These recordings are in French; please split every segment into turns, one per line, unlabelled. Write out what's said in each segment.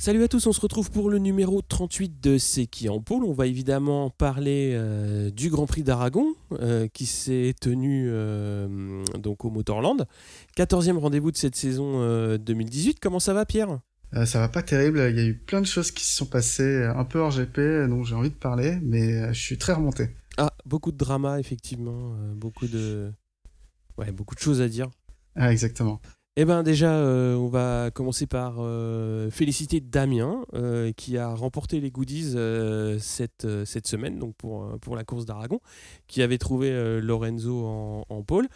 Salut à tous, on se retrouve pour le numéro 38 de C'est qui en pôle. On va évidemment parler euh, du Grand Prix d'Aragon euh, qui s'est tenu euh, donc au Motorland. 14e rendez-vous de cette saison 2018. Comment ça va Pierre?
Ça va pas terrible, il y a eu plein de choses qui se sont passées un peu hors GP dont j'ai envie de parler, mais je suis très remonté.
Ah, beaucoup de drama effectivement, beaucoup de... Ouais, beaucoup de choses à dire.
Ah, exactement.
Eh bien déjà, euh, on va commencer par euh, féliciter Damien euh, qui a remporté les goodies cette, semaine pour la course d'Aragon, qui avait trouvé Lorenzo en, en pôle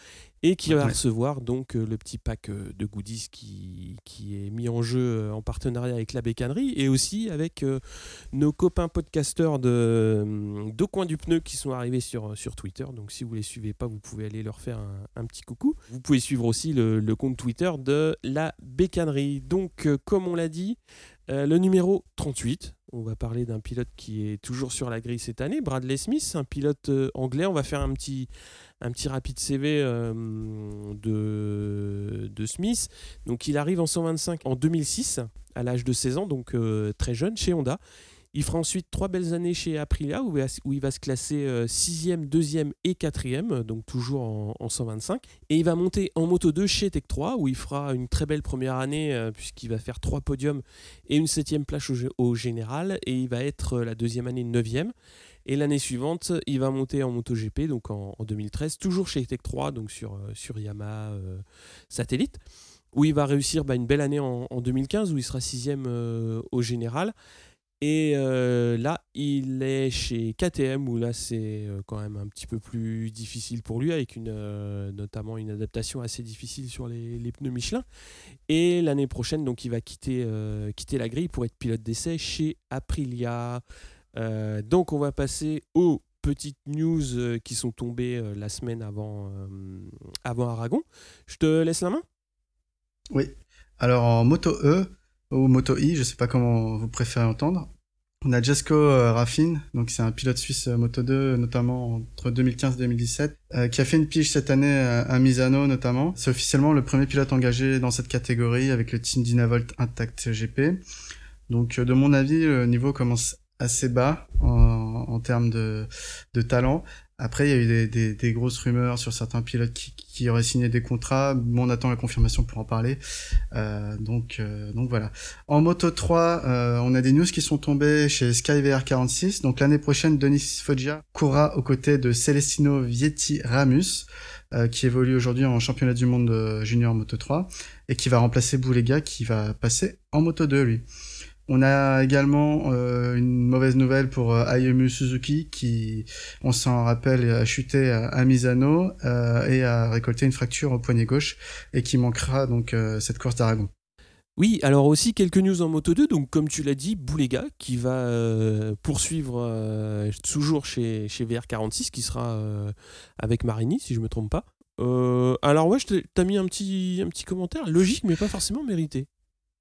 et qui va recevoir donc euh, le petit pack euh, de goodies qui, qui est mis en jeu euh, en partenariat avec la bécannerie et aussi avec nos copains podcasteurs de Deux Coins du Pneu qui sont arrivés sur, sur Twitter. Donc si vous ne les suivez pas, vous pouvez aller leur faire un, petit coucou. Vous pouvez suivre aussi le, le, compte Twitter de la bécannerie. Donc comme on l'a dit, le numéro 38, on va parler d'un pilote qui est toujours sur la grille cette année, Bradley Smith, un pilote anglais. On va faire un petit, rapide CV euh, de, de, Smith. Donc il arrive en 125 en 2006, à l'âge de 16 ans, donc euh, très jeune, chez Honda. Il fera ensuite trois belles années chez Aprilia, où, il va se classer 6e, euh, 2e et 4e, donc toujours en, 125. Et il va monter en Moto 2 chez Tech 3, où il fera une très belle première année, puisqu'il va faire trois podiums et une septième place au, général. Et il va être la deuxième année 9e. Et l'année suivante, il va monter en MotoGP, donc en, 2013, toujours chez Tech 3, donc sur, euh, sur Yamaha euh, Satellite, où il va réussir bah, une belle année en, 2015, où il sera sixième euh, au général. Et là, il est chez KTM, où là, c'est quand même un petit peu plus difficile pour lui, avec une, notamment une adaptation assez difficile sur les, pneus Michelin. Et l'année prochaine, donc, il va quitter, quitter la grille pour être pilote d'essai chez Aprilia. Euh, donc on va passer aux petites news euh, qui sont tombées euh, la semaine avant, avant Aragon. Je te laisse la main?
Oui. Alors en moto E ou moto I, je sais pas comment vous préférez entendre. On a Jesco Raffin, donc c'est un pilote suisse moto 2, notamment entre 2015 et 2017, qui a fait une pige cette année à Misano notamment. C'est officiellement le premier pilote engagé dans cette catégorie avec le team Dynavolt Intact GP. Donc de mon avis, le niveau commence assez bas en, termes de, talent. Après, il y a eu des, des, grosses rumeurs sur certains pilotes qui, qui, auraient signé des contrats. Bon, on attend la confirmation pour en parler. Euh, donc, euh, donc voilà. En Moto 3, euh, on a des news qui sont tombées chez SkyVR 46. Donc l'année prochaine, Denis Foggia courra aux côtés de Celestino Vietti Ramus, euh, qui évolue aujourd'hui en championnat du monde junior Moto 3 et qui va remplacer Boulega, qui va passer en Moto 2 lui. On a également euh, une mauvaise nouvelle pour euh, Ayumu Suzuki qui, on s'en rappelle, a chuté à, Misano euh, et a récolté une fracture au poignet gauche et qui manquera donc cette course d'Aragon.
Oui, alors aussi quelques news en Moto 2. Donc, comme tu l'as dit, Boulega qui va poursuivre toujours chez, chez VR46, qui sera avec Marini, si je me trompe pas. alors, ouais, je t'ai mis un petit commentaire, logique, mais pas forcément mérité.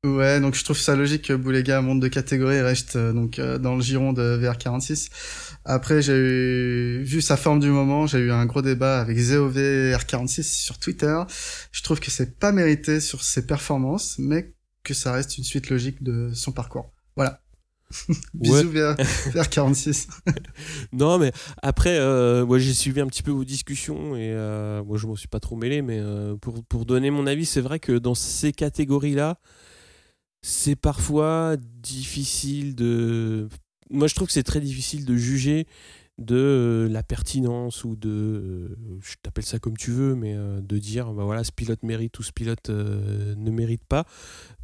Ouais, donc je trouve ça logique que Boulega monte de catégorie et reste euh, donc euh, dans le giron de VR46. Après, j'ai eu, vu sa forme du moment, j'ai eu un gros débat avec ZOV R46 sur Twitter. Je trouve que c'est pas mérité sur ses performances, mais que ça reste une suite logique de son parcours. Voilà. Bisous VR, 46
non, mais après, euh, moi j'ai suivi un petit peu vos discussions et moi je m'en suis pas trop mêlé, mais pour, pour donner mon avis, c'est vrai que dans ces catégories-là, c'est parfois difficile de. Moi, je trouve que c'est très difficile de juger de euh, la pertinence ou de. Euh, je t'appelle ça comme tu veux, mais euh, de dire, bah voilà, ce pilote mérite ou ce pilote ne mérite pas.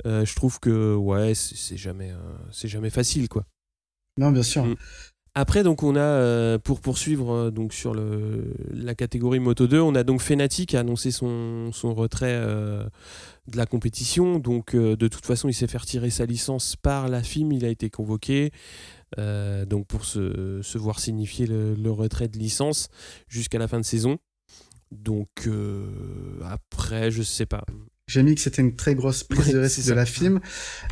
je trouve que, ouais, c'est jamais, c'est jamais facile, quoi.
Non, bien sûr. Mm.
Après, donc, on a, pour poursuivre donc, sur le, la catégorie Moto 2, on a donc Fenati qui a annoncé son, retrait de la compétition. Donc, euh, de toute façon, il s'est fait retirer sa licence par la FIM. Il a été convoqué. Euh, donc pour se, se, voir signifier le, retrait de licence jusqu'à la fin de saison. Donc après, je sais pas.
J'ai mis que c'était une très grosse prise de risque de la film.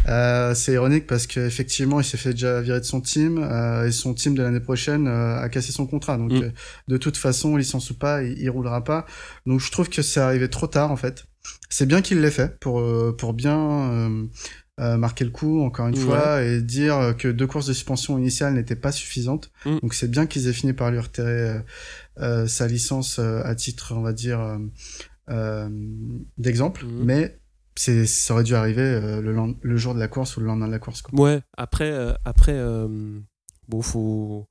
Euh, c'est ironique parce qu'effectivement, il s'est fait déjà virer de son team euh, et son team de l'année prochaine euh, a cassé son contrat. Donc,
Mm.
de toute façon, licence ou pas, il, il roulera pas. Donc, je trouve que c'est arrivé trop tard en fait. C'est bien qu'il l'ait fait pour pour bien marquer le coup encore une
Ouais.
fois et dire que deux courses de suspension initiales n'étaient pas suffisantes.
Mm.
Donc, c'est bien qu'ils aient fini par lui retirer sa licence à titre, on va dire. Euh, d'exemple,
Mhm.
mais c'est ça aurait dû arriver euh, le, lend- le jour de la course ou le lendemain de la course. Quoi.
Ouais, après, euh, après bon, faut,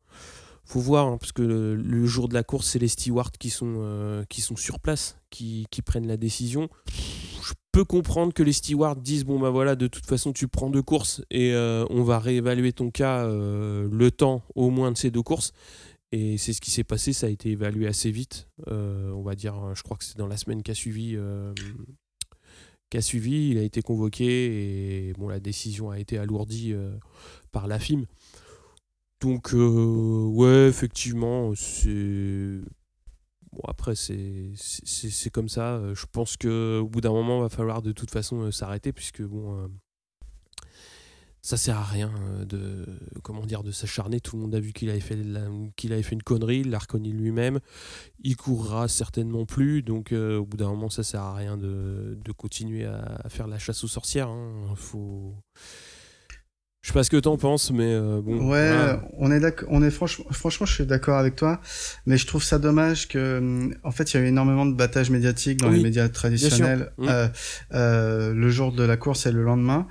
faut voir, hein, parce que le, le jour de la course, c'est les stewards qui sont, euh, qui sont sur place, qui, qui prennent la décision. Je peux comprendre que les stewards disent bon, bah voilà, de toute façon, tu prends deux courses et euh, on va réévaluer ton cas euh, le temps au moins de ces deux courses. Et c'est ce qui s'est passé, ça a été évalué assez vite. Euh, on va dire, je crois que c'est dans la semaine qui a suivi. euh, suivi, il a été convoqué et bon, la décision a été alourdie euh, par la FIM. Donc, ouais, effectivement, c'est. Bon, après, c'est comme ça. Je pense qu'au bout d'un moment, il va falloir de toute façon s'arrêter, puisque bon. Ça sert à rien euh, de comment de s'acharner. Tout le monde a vu qu'il avait fait qu'il avait fait une connerie il lui-même. Il courra certainement plus. Donc euh, au bout d'un moment ça sert à rien de, continuer à, à faire la chasse aux sorcières hein. faut je sais pas ce que t'en penses mais euh, bon
Ouais,
voilà.
on est d'accord, on est franchement, franchement, je suis d'accord avec toi, mais je trouve ça dommage que, en fait, il y a eu énormément de battage médiatique dans
Oui,
les médias traditionnels euh, euh, le jour de la course et le lendemain,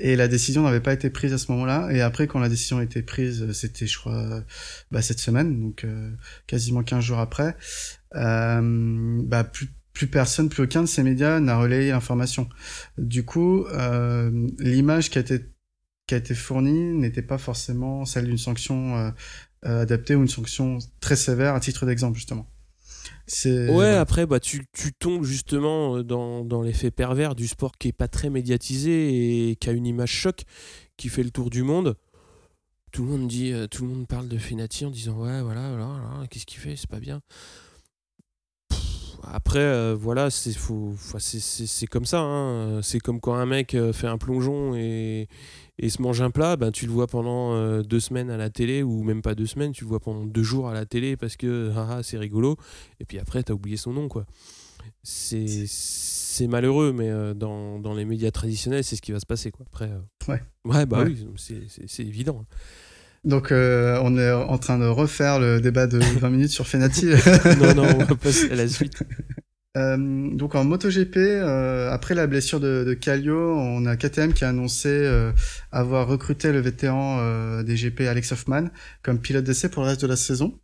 et la décision n'avait pas été prise à ce moment-là. Et après, quand la décision a été prise, c'était, je crois, bah, cette semaine, donc euh, quasiment 15 jours après, euh, bah, plus plus personne, plus aucun de ces médias n'a relayé l'information. Du coup, euh, l'image qui a été qui a été fournie n'était pas forcément celle d'une sanction euh, euh, adaptée ou une sanction très sévère à titre d'exemple justement. C'est
Ouais, après, bah, tu, tu tombes justement euh, dans, dans l'effet pervers du sport qui est pas très médiatisé et qui a une image choc qui fait le tour du monde. Tout le monde dit, tout le monde parle de Fenati en disant ouais, voilà, voilà, voilà, qu'est-ce qu'il fait, c'est pas bien. Pff, Après, euh, voilà, c'est c'est- comme ça. hein. C'est comme quand un mec fait un plongeon et, et se mange un plat, ben, tu le vois pendant euh, deux semaines à la télé, ou même pas deux semaines, tu le vois pendant deux jours à la télé parce que ah, ah, c'est rigolo. Et puis après, t'as oublié son nom, quoi. C'est malheureux, mais euh, dans, dans les médias traditionnels, c'est ce qui va se passer, quoi. Après, euh,
Ouais.
Ouais, bah
Ouais.
oui, c'est- évident.
Donc euh, on est en train de refaire le débat de 20 minutes sur Fenati.
non, non, on va passer à la suite.
Euh, donc en MotoGP, euh, après la blessure de, de Kallio, on a KTM qui a annoncé euh, avoir recruté le vétéran euh, des GP Alex Hoffman comme pilote d'essai pour le reste de la saison.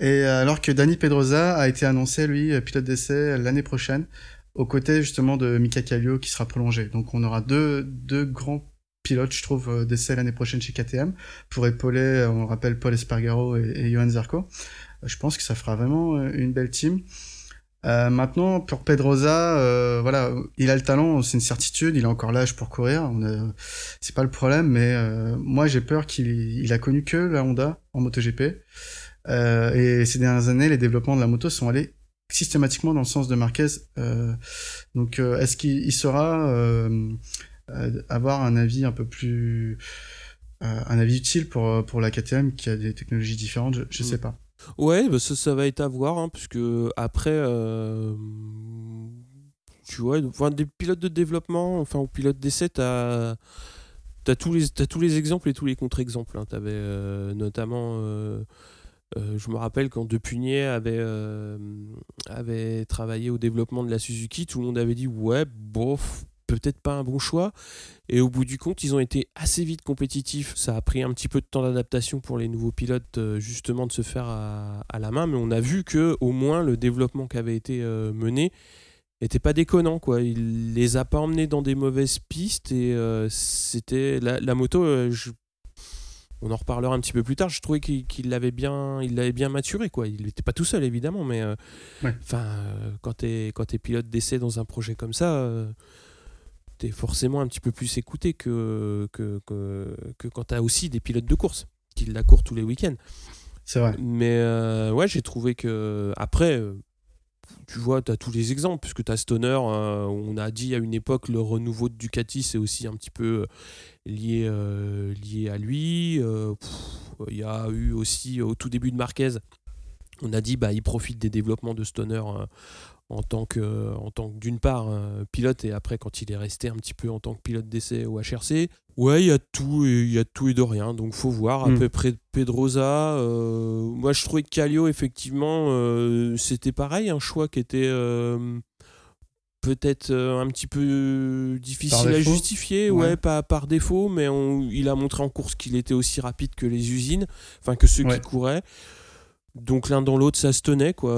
Et alors que Dani Pedrosa a été annoncé, lui, pilote d'essai l'année prochaine, aux côtés justement de Mika Kallio qui sera prolongé. Donc on aura deux, deux grands pilotes, je trouve, euh, d'essai l'année prochaine chez KTM pour épauler, on le rappelle, Paul Espargaro et, et Johan Zarco. Je pense que ça fera vraiment une belle team. Euh, maintenant, pour Pedrosa, euh, voilà, il a le talent, c'est une certitude, il a encore l'âge pour courir, on a- c'est pas le problème, mais euh, moi j'ai peur qu'il il a connu que la Honda en MotoGP. Euh, et ces dernières années, les développements de la moto sont allés systématiquement dans le sens de Marquez. Euh, donc, euh, est-ce qu'il euh, euh, avoir un avis un peu plus, euh, un avis utile pour pour la KTM qui a des technologies différentes? Je, je
Mm.
sais pas.
Ouais, bah ça, ça va être à voir, hein, parce après, euh, tu vois, enfin, des pilotes de développement, enfin, ou pilotes d'essai, t'as as tous, les- exemples et tous les contre-exemples. Hein. T'avais euh, notamment, euh, je me rappelle quand Depugnet avait, avait travaillé au développement de la Suzuki, tout le monde avait dit, ouais, bof, peut-être pas un bon choix. Et au bout du compte, ils ont été assez vite compétitifs. Ça a pris un petit peu de temps d'adaptation pour les nouveaux pilotes, euh, justement, de se faire à, à la main. Mais on a vu que au moins le développement qui avait été euh, mené était pas déconnant. Quoi. Il les a pas emmenés dans des mauvaises pistes. Et euh, c'était la, la moto. euh, je- on en reparlera un petit peu plus tard. Je trouvais qu'il l'avait bien, il l'avait bien maturé. Quoi. Il n'était pas tout seul, évidemment. Mais euh,
Ouais.
enfin, quand tu es, quand es pilote d'essai dans un projet comme ça. Euh, forcément un petit peu plus écouté que, que, que, que quand t'as aussi des pilotes de course qui la courent tous les week-ends.
C'est vrai.
Mais euh, ouais, j'ai trouvé que après, euh, tu vois, tu as tous les exemples, puisque tu as Stoner, on a dit à une époque le renouveau de Ducati, c'est aussi un petit peu lié, lié à lui. Il y a eu aussi au tout début de Marquez, on a dit bah il profite des développements de Stoner en tant que, en tant que d'une part pilote et après quand il est resté un petit peu en tant que pilote d'essai au HRC. Ouais, il y a tout, il y a tout et de rien, donc faut voir. À hmm. peu près Pedrosa, euh, moi je trouvais que Calio effectivement euh, c'était pareil, un choix qui était euh, peut-être un petit peu difficile à justifier, ouais, pas par défaut, mais il a montré en course qu'il était aussi rapide que les usines, enfin que ceux qui couraient. Donc l'un dans l'autre, ça se tenait quoi.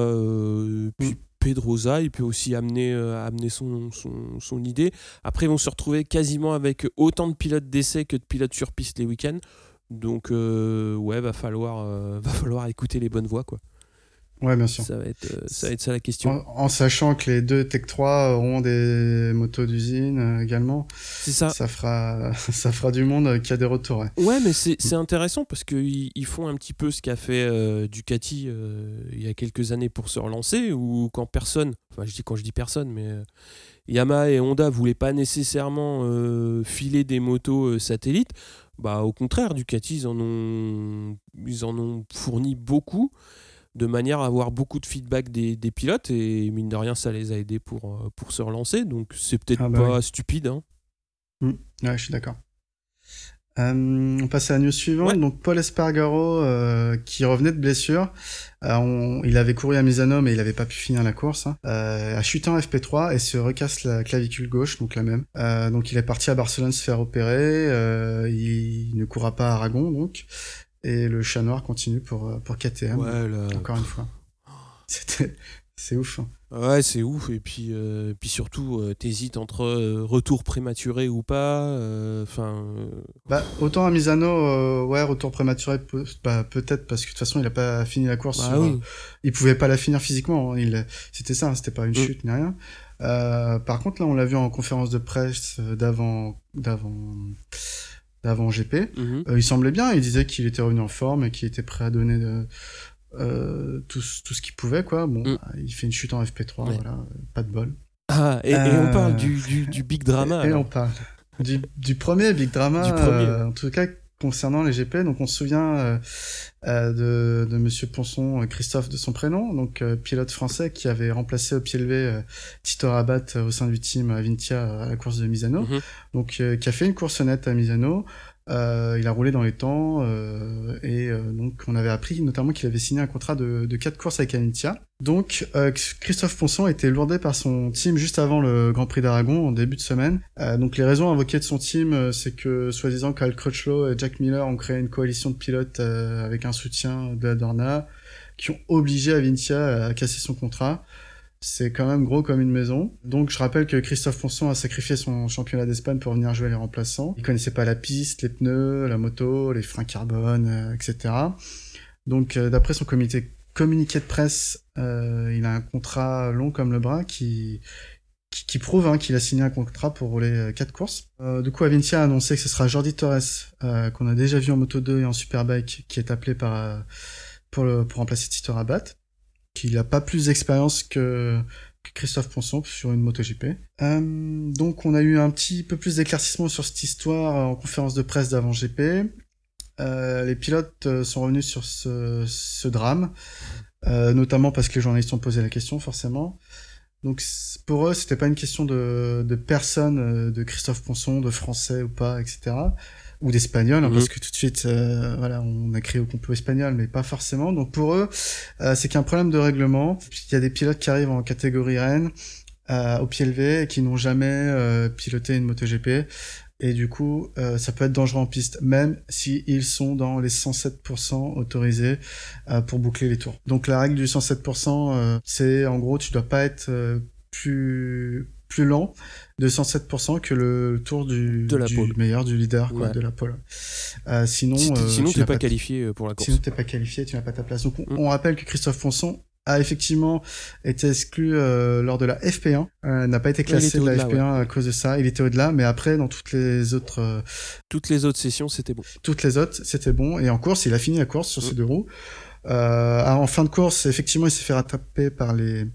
puis hmm. Pedrosa, il peut aussi amener, euh, son, idée. Après, ils vont se retrouver quasiment avec autant de pilotes d'essai que de pilotes sur piste les week-ends. Donc, euh, ouais, va falloir, euh, va falloir écouter les bonnes voix.
Ouais, bien sûr.
Ça va être, euh, ça, va être ça la question.
En, sachant que les deux Tech 3 auront des motos d'usine euh, également.
C'est ça.
Ça fera, ça fera du monde qui a des retours.
Ouais, mais c'est intéressant parce qu'ils ils font un petit peu ce qu'a fait euh, Ducati il y a quelques années pour se relancer, ou quand personne, enfin je dis quand je dis personne, mais Yamaha et Honda voulaient pas nécessairement filer des motos satellites. Bah, au contraire, Ducati, ils en ont, ils en ont fourni beaucoup de manière à avoir beaucoup de feedback des, pilotes et mine de rien ça les a aidés pour, euh, pour se relancer. Donc c'est peut-être ah bah pas stupide hein.
mmh. ouais je suis d'accord. Euh, on passe à la news suivante. Donc Paul Espargaro euh, qui revenait de blessure. Il avait couru à Misano mais il n'avait pas pu finir la course hein. a chuté en FP3 et se recasse la clavicule gauche donc la même. Donc il est parti à Barcelone se faire opérer. Il ne courra pas à Aragon donc et le chat noir continue pour, euh, pour KTM. Encore une fois. C'était. C'est ouf. Hein.
Ouais, c'est ouf. Et puis, euh, puis surtout, euh, t'hésites entre retour prématuré ou pas. Enfin.
bah, autant à Misano, ouais, retour prématuré, bah, peut-être parce que de toute façon, il a pas fini la course.
Bah
il pouvait pas la finir physiquement. Hein. Il, c'était ça. Hein, c'était pas une mm. chute ni rien. par contre, là, on l'a vu en conférence de presse d'avant, d'avant d'avant GP. Mhm. Euh, il semblait bien, il disait qu'il était revenu en forme et qu'il était prêt à donner de, euh, tout, tout, ce qu'il pouvait, quoi. Bon, mm. bah, il fait une chute en FP3, voilà, pas de bol.
Ah, et, on parle du, du, du, big drama.
Et, on parle du, du, premier big drama, du premier. Euh, en tout cas concernant les GP. Donc on se souvient euh, euh, de, de Monsieur Ponson, euh, Christophe de son prénom, donc pilote français qui avait remplacé au pied levé Tito Rabat au sein du team Avintia à la course de Misano. Mhm. Donc qui a fait une course nette à Misano. Euh, il a roulé dans les temps euh, et euh, donc on avait appris notamment qu'il avait signé un contrat de, de 4 courses avec Anitia. Donc Christophe Ponson a été lourdé par son team juste avant le Grand Prix d'Aragon en début de semaine. donc les raisons invoquées de son team, c'est que soi-disant Kyle Crutchlow et Jack Miller ont créé une coalition de pilotes avec un soutien de Adorna qui ont obligé Avintia à casser son contrat c'est quand même gros comme une maison. Donc je rappelle que Christophe Ponson a sacrifié son championnat d'Espagne pour venir jouer les remplaçants. Il connaissait pas la piste, les pneus, la moto, les freins carbone, euh, etc. Donc euh, d'après son comité communiqué de presse, euh, il a un contrat long comme le bras qui qui, prouve hein, qu'il a signé un contrat pour rouler quatre courses. du coup, Avintia a annoncé que ce sera Jordi Torres, qu'on a déjà vu en Moto 2 et en Superbike, qui est appelé par, pour, le, pour remplacer Tito Rabat qu'il n'a pas plus d'expérience que, Christophe Ponson sur une MotoGP. Euh, donc on a eu un petit peu plus d'éclaircissement sur cette histoire en conférence de presse d'avant GP. Euh, les pilotes euh, sont revenus sur ce, drame, notamment parce que les journalistes ont posé la question forcément. Donc pour eux, c'était pas une question de, de personne, de Christophe Ponson, de français ou pas, etc ou d'espagnol, hein, mhm. parce que tout de suite, euh, voilà, on a créé au complot espagnol, mais pas forcément. Donc pour eux, euh, c'est qu'un problème de règlement. Il y a des pilotes qui arrivent en catégorie Rennes, euh, au pied levé, et qui n'ont jamais piloté une MotoGP. Et du coup, ça peut être dangereux en piste, même si ils sont dans les 107% autorisés pour boucler les tours. Donc la règle du 107%, c'est en gros, tu dois pas être plus plus lent de 107% que le tour du,
de la
meilleur, du leader de la pole. Euh, sinon,
euh, sinon tu n'es pas, qualifié euh, pour la course.
Sinon t'es pas qualifié, tu n'as pas ta place. Donc on, mm. rappelle que Christophe Fonson a effectivement été exclu lors de la FP1, n'a pas été classé de la FP1 à cause de ça. Il était au-delà, mais après dans toutes les autres
toutes les autres sessions c'était bon.
Toutes les autres c'était bon et en course il a fini la course sur ses mm. deux roues. en fin de course effectivement il s'est fait rattraper par les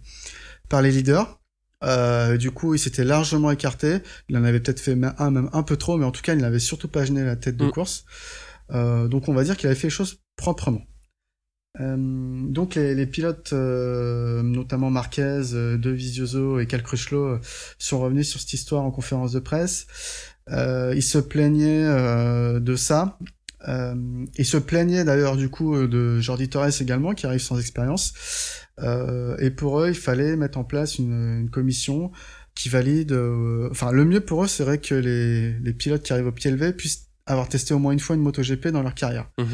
par les leaders. Euh, du coup, il s'était largement écarté. Il en avait peut-être fait un, même un peu trop, mais en tout cas, il n'avait surtout pas gêné la tête de
Mm.
course. Euh, donc, on va dire qu'il avait fait les choses proprement. Euh, donc, les, les pilotes, euh, notamment Marquez, euh, De Vizioso et Cal Crutchlow, euh, sont revenus sur cette histoire en conférence de presse. Euh, ils se plaignaient euh, de ça. Euh, ils se plaignaient d'ailleurs du coup de Jordi Torres également, qui arrive sans expérience. Euh, et pour eux, il fallait mettre en place une, une commission qui valide. euh, Enfin, le mieux pour eux serait que les, les pilotes qui arrivent au pied levé puissent avoir testé au moins une fois une MotoGP dans leur carrière.
Mhm.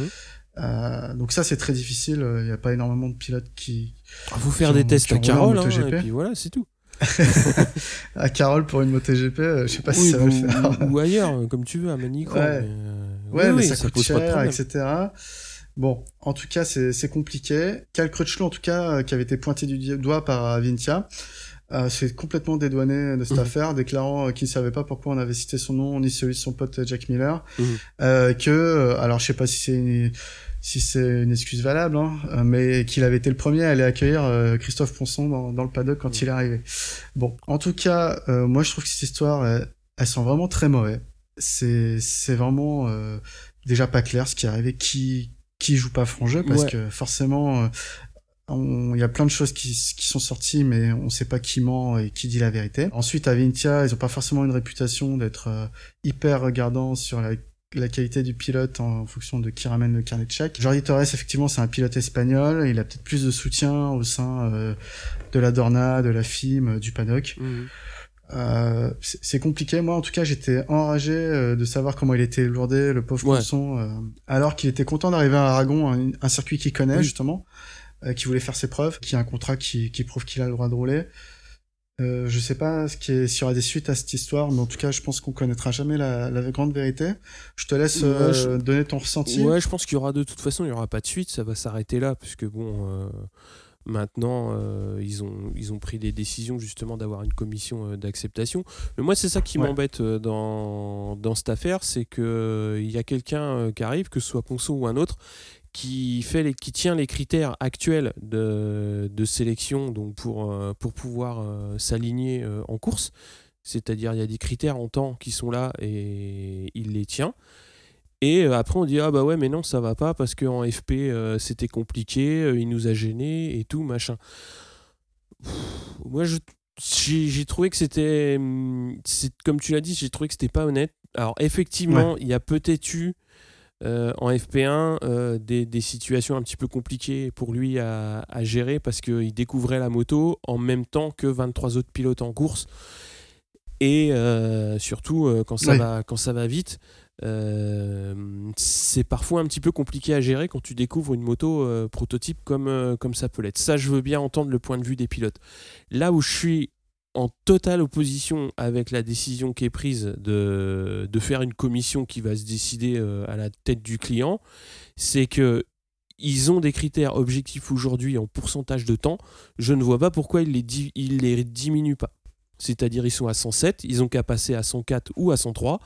Euh, donc ça, c'est très difficile. Il n'y a pas énormément de pilotes qui...
Faut faire
Qui
des tests à Carole, hein, et puis voilà, c'est tout.
À Carole pour une MotoGP, je sais pas si ça va le faire.
ou ailleurs, comme tu veux, à Manico.
Ouais.
mais, euh,
Ouais,
oui,
mais
oui,
ça, coûte
pose pas de
cher, etc. Bon, en tout cas, c'est compliqué. Cal Crutchlow, en tout cas, euh, qui avait été pointé du doigt par Avintia, euh, s'est complètement dédouané de cette
Mhm.
affaire, déclarant euh, qu'il ne savait pas pourquoi on avait cité son nom, ni celui de son pote euh, Jack Miller.
Mhm.
Euh, que, euh, alors je sais pas si c'est une, si c'est une excuse valable, hein, euh, mais qu'il avait été le premier à aller accueillir euh, Christophe Ponson dans, dans le paddock quand
Mhm.
il est arrivé. Bon, en tout cas, euh, moi je trouve que cette histoire, elle, elle sent vraiment très mauvais. C'est c'est vraiment euh, déjà pas clair ce qui est arrivé, qui qui joue pas franc jeu, parce
Ouais.
que forcément, euh, il y a plein de choses qui, qui sont sorties, mais on sait pas qui ment et qui dit la vérité. Ensuite, à Vintia, ils ont pas forcément une réputation d'être euh, hyper regardants sur la, la qualité du pilote en fonction de qui ramène le carnet de chèque. Jordi Torres, effectivement, c'est un pilote espagnol. Il a peut-être plus de soutien au sein euh, de la Dorna, de la FIM, du paddock.
Mhm.
Euh, c'est compliqué. Moi, en tout cas, j'étais enragé euh, de savoir comment il était lourdé, le pauvre
Ouais.
Euh, alors qu'il était content d'arriver à Aragon, un, un circuit qu'il connaît
Oui.
justement, qui voulait faire ses preuves, qui a un contrat qui, qui prouve qu'il a le droit de rouler. Je sais pas ce qui s'il y aura des suites à cette histoire, mais en tout cas, je pense qu'on connaîtra jamais la, la grande vérité. Je te laisse
Ouais, je-
donner ton ressenti.
Ouais, je pense qu'il y aura de toute façon, il y aura pas de suite, ça va s'arrêter là, puisque bon, euh, maintenant euh, ils ont ils ont pris des décisions justement d'avoir une commission euh, d'acceptation. Mais moi, c'est ça qui
Ouais.
m'embête euh, dans dans cette affaire, c'est que euh, il y a quelqu'un qui arrive, que ce soit Ponceau ou un autre, qui fait les, qui tient les critères actuels de, de sélection donc pour pour pouvoir s'aligner en course. C'est-à-dire, il y a des critères en temps qui sont là et il les tient. Et euh, après, on dit Ah bah ouais, mais non, ça va pas parce qu'en FP, euh, c'était compliqué, euh, il nous a gênés et tout, machin. Pff, moi, j'ai trouvé que c'était. c'est- Comme tu l'as dit, j'ai trouvé que c'était pas honnête. Alors, effectivement, il y a peut-être eu euh, en FP1 euh, des, des situations un petit peu compliquées pour lui à, à gérer parce qu'il découvrait la moto en même temps que 23 autres pilotes en course. Et euh, surtout, euh, quand, ça va, quand ça va vite, euh, c'est parfois un petit peu compliqué à gérer quand tu découvres une moto euh, prototype comme, euh, comme ça peut l'être. Ça, je veux bien entendre le point de vue des pilotes. Là où je suis en totale opposition avec la décision qui est prise de, de faire une commission qui va se décider à la tête du client, c'est que ils ont des critères objectifs aujourd'hui en pourcentage de temps. Je ne vois pas pourquoi ils les, les diminuent pas. C'est-à-dire ils sont à 107, ils ont qu'à passer à 104 ou à 103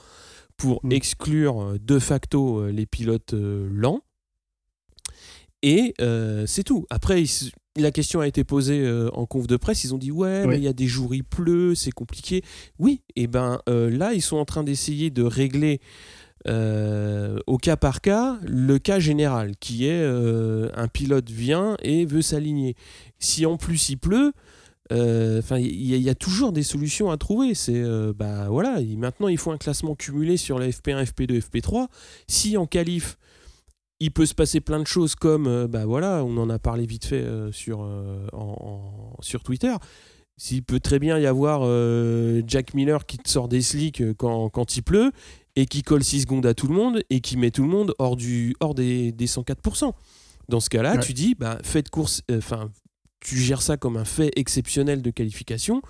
pour
Mm.
exclure euh, de facto euh, les pilotes euh, lents. Et euh, c'est tout. Après, la question a été posée euh, en conf de presse. Ils ont dit ouais,
Oui.
mais il y a des jours il pleut, c'est compliqué. Oui, et ben euh, là, ils sont en train d'essayer de régler au cas par cas le cas général, qui est un pilote vient et veut s'aligner. Si en plus il pleut, enfin, il y, a- il y a toujours des solutions à trouver. C'est euh, bah voilà, il- maintenant il faut un classement cumulé sur la FP1, FP2, FP3. Si en qualif il peut se passer plein de choses comme euh, bah voilà, on en a parlé vite fait euh, sur euh, en- en- sur Twitter. S'il peut très bien y avoir euh, Jack Miller qui te sort des slicks euh, quand, quand il pleut et qui colle 6 secondes à tout le monde et qui met tout le monde hors, du, hors des, des 104%. Dans ce cas-là,
Ouais.
tu dis, bah, faites course, euh, enfin, tu gères ça comme un fait exceptionnel de qualification,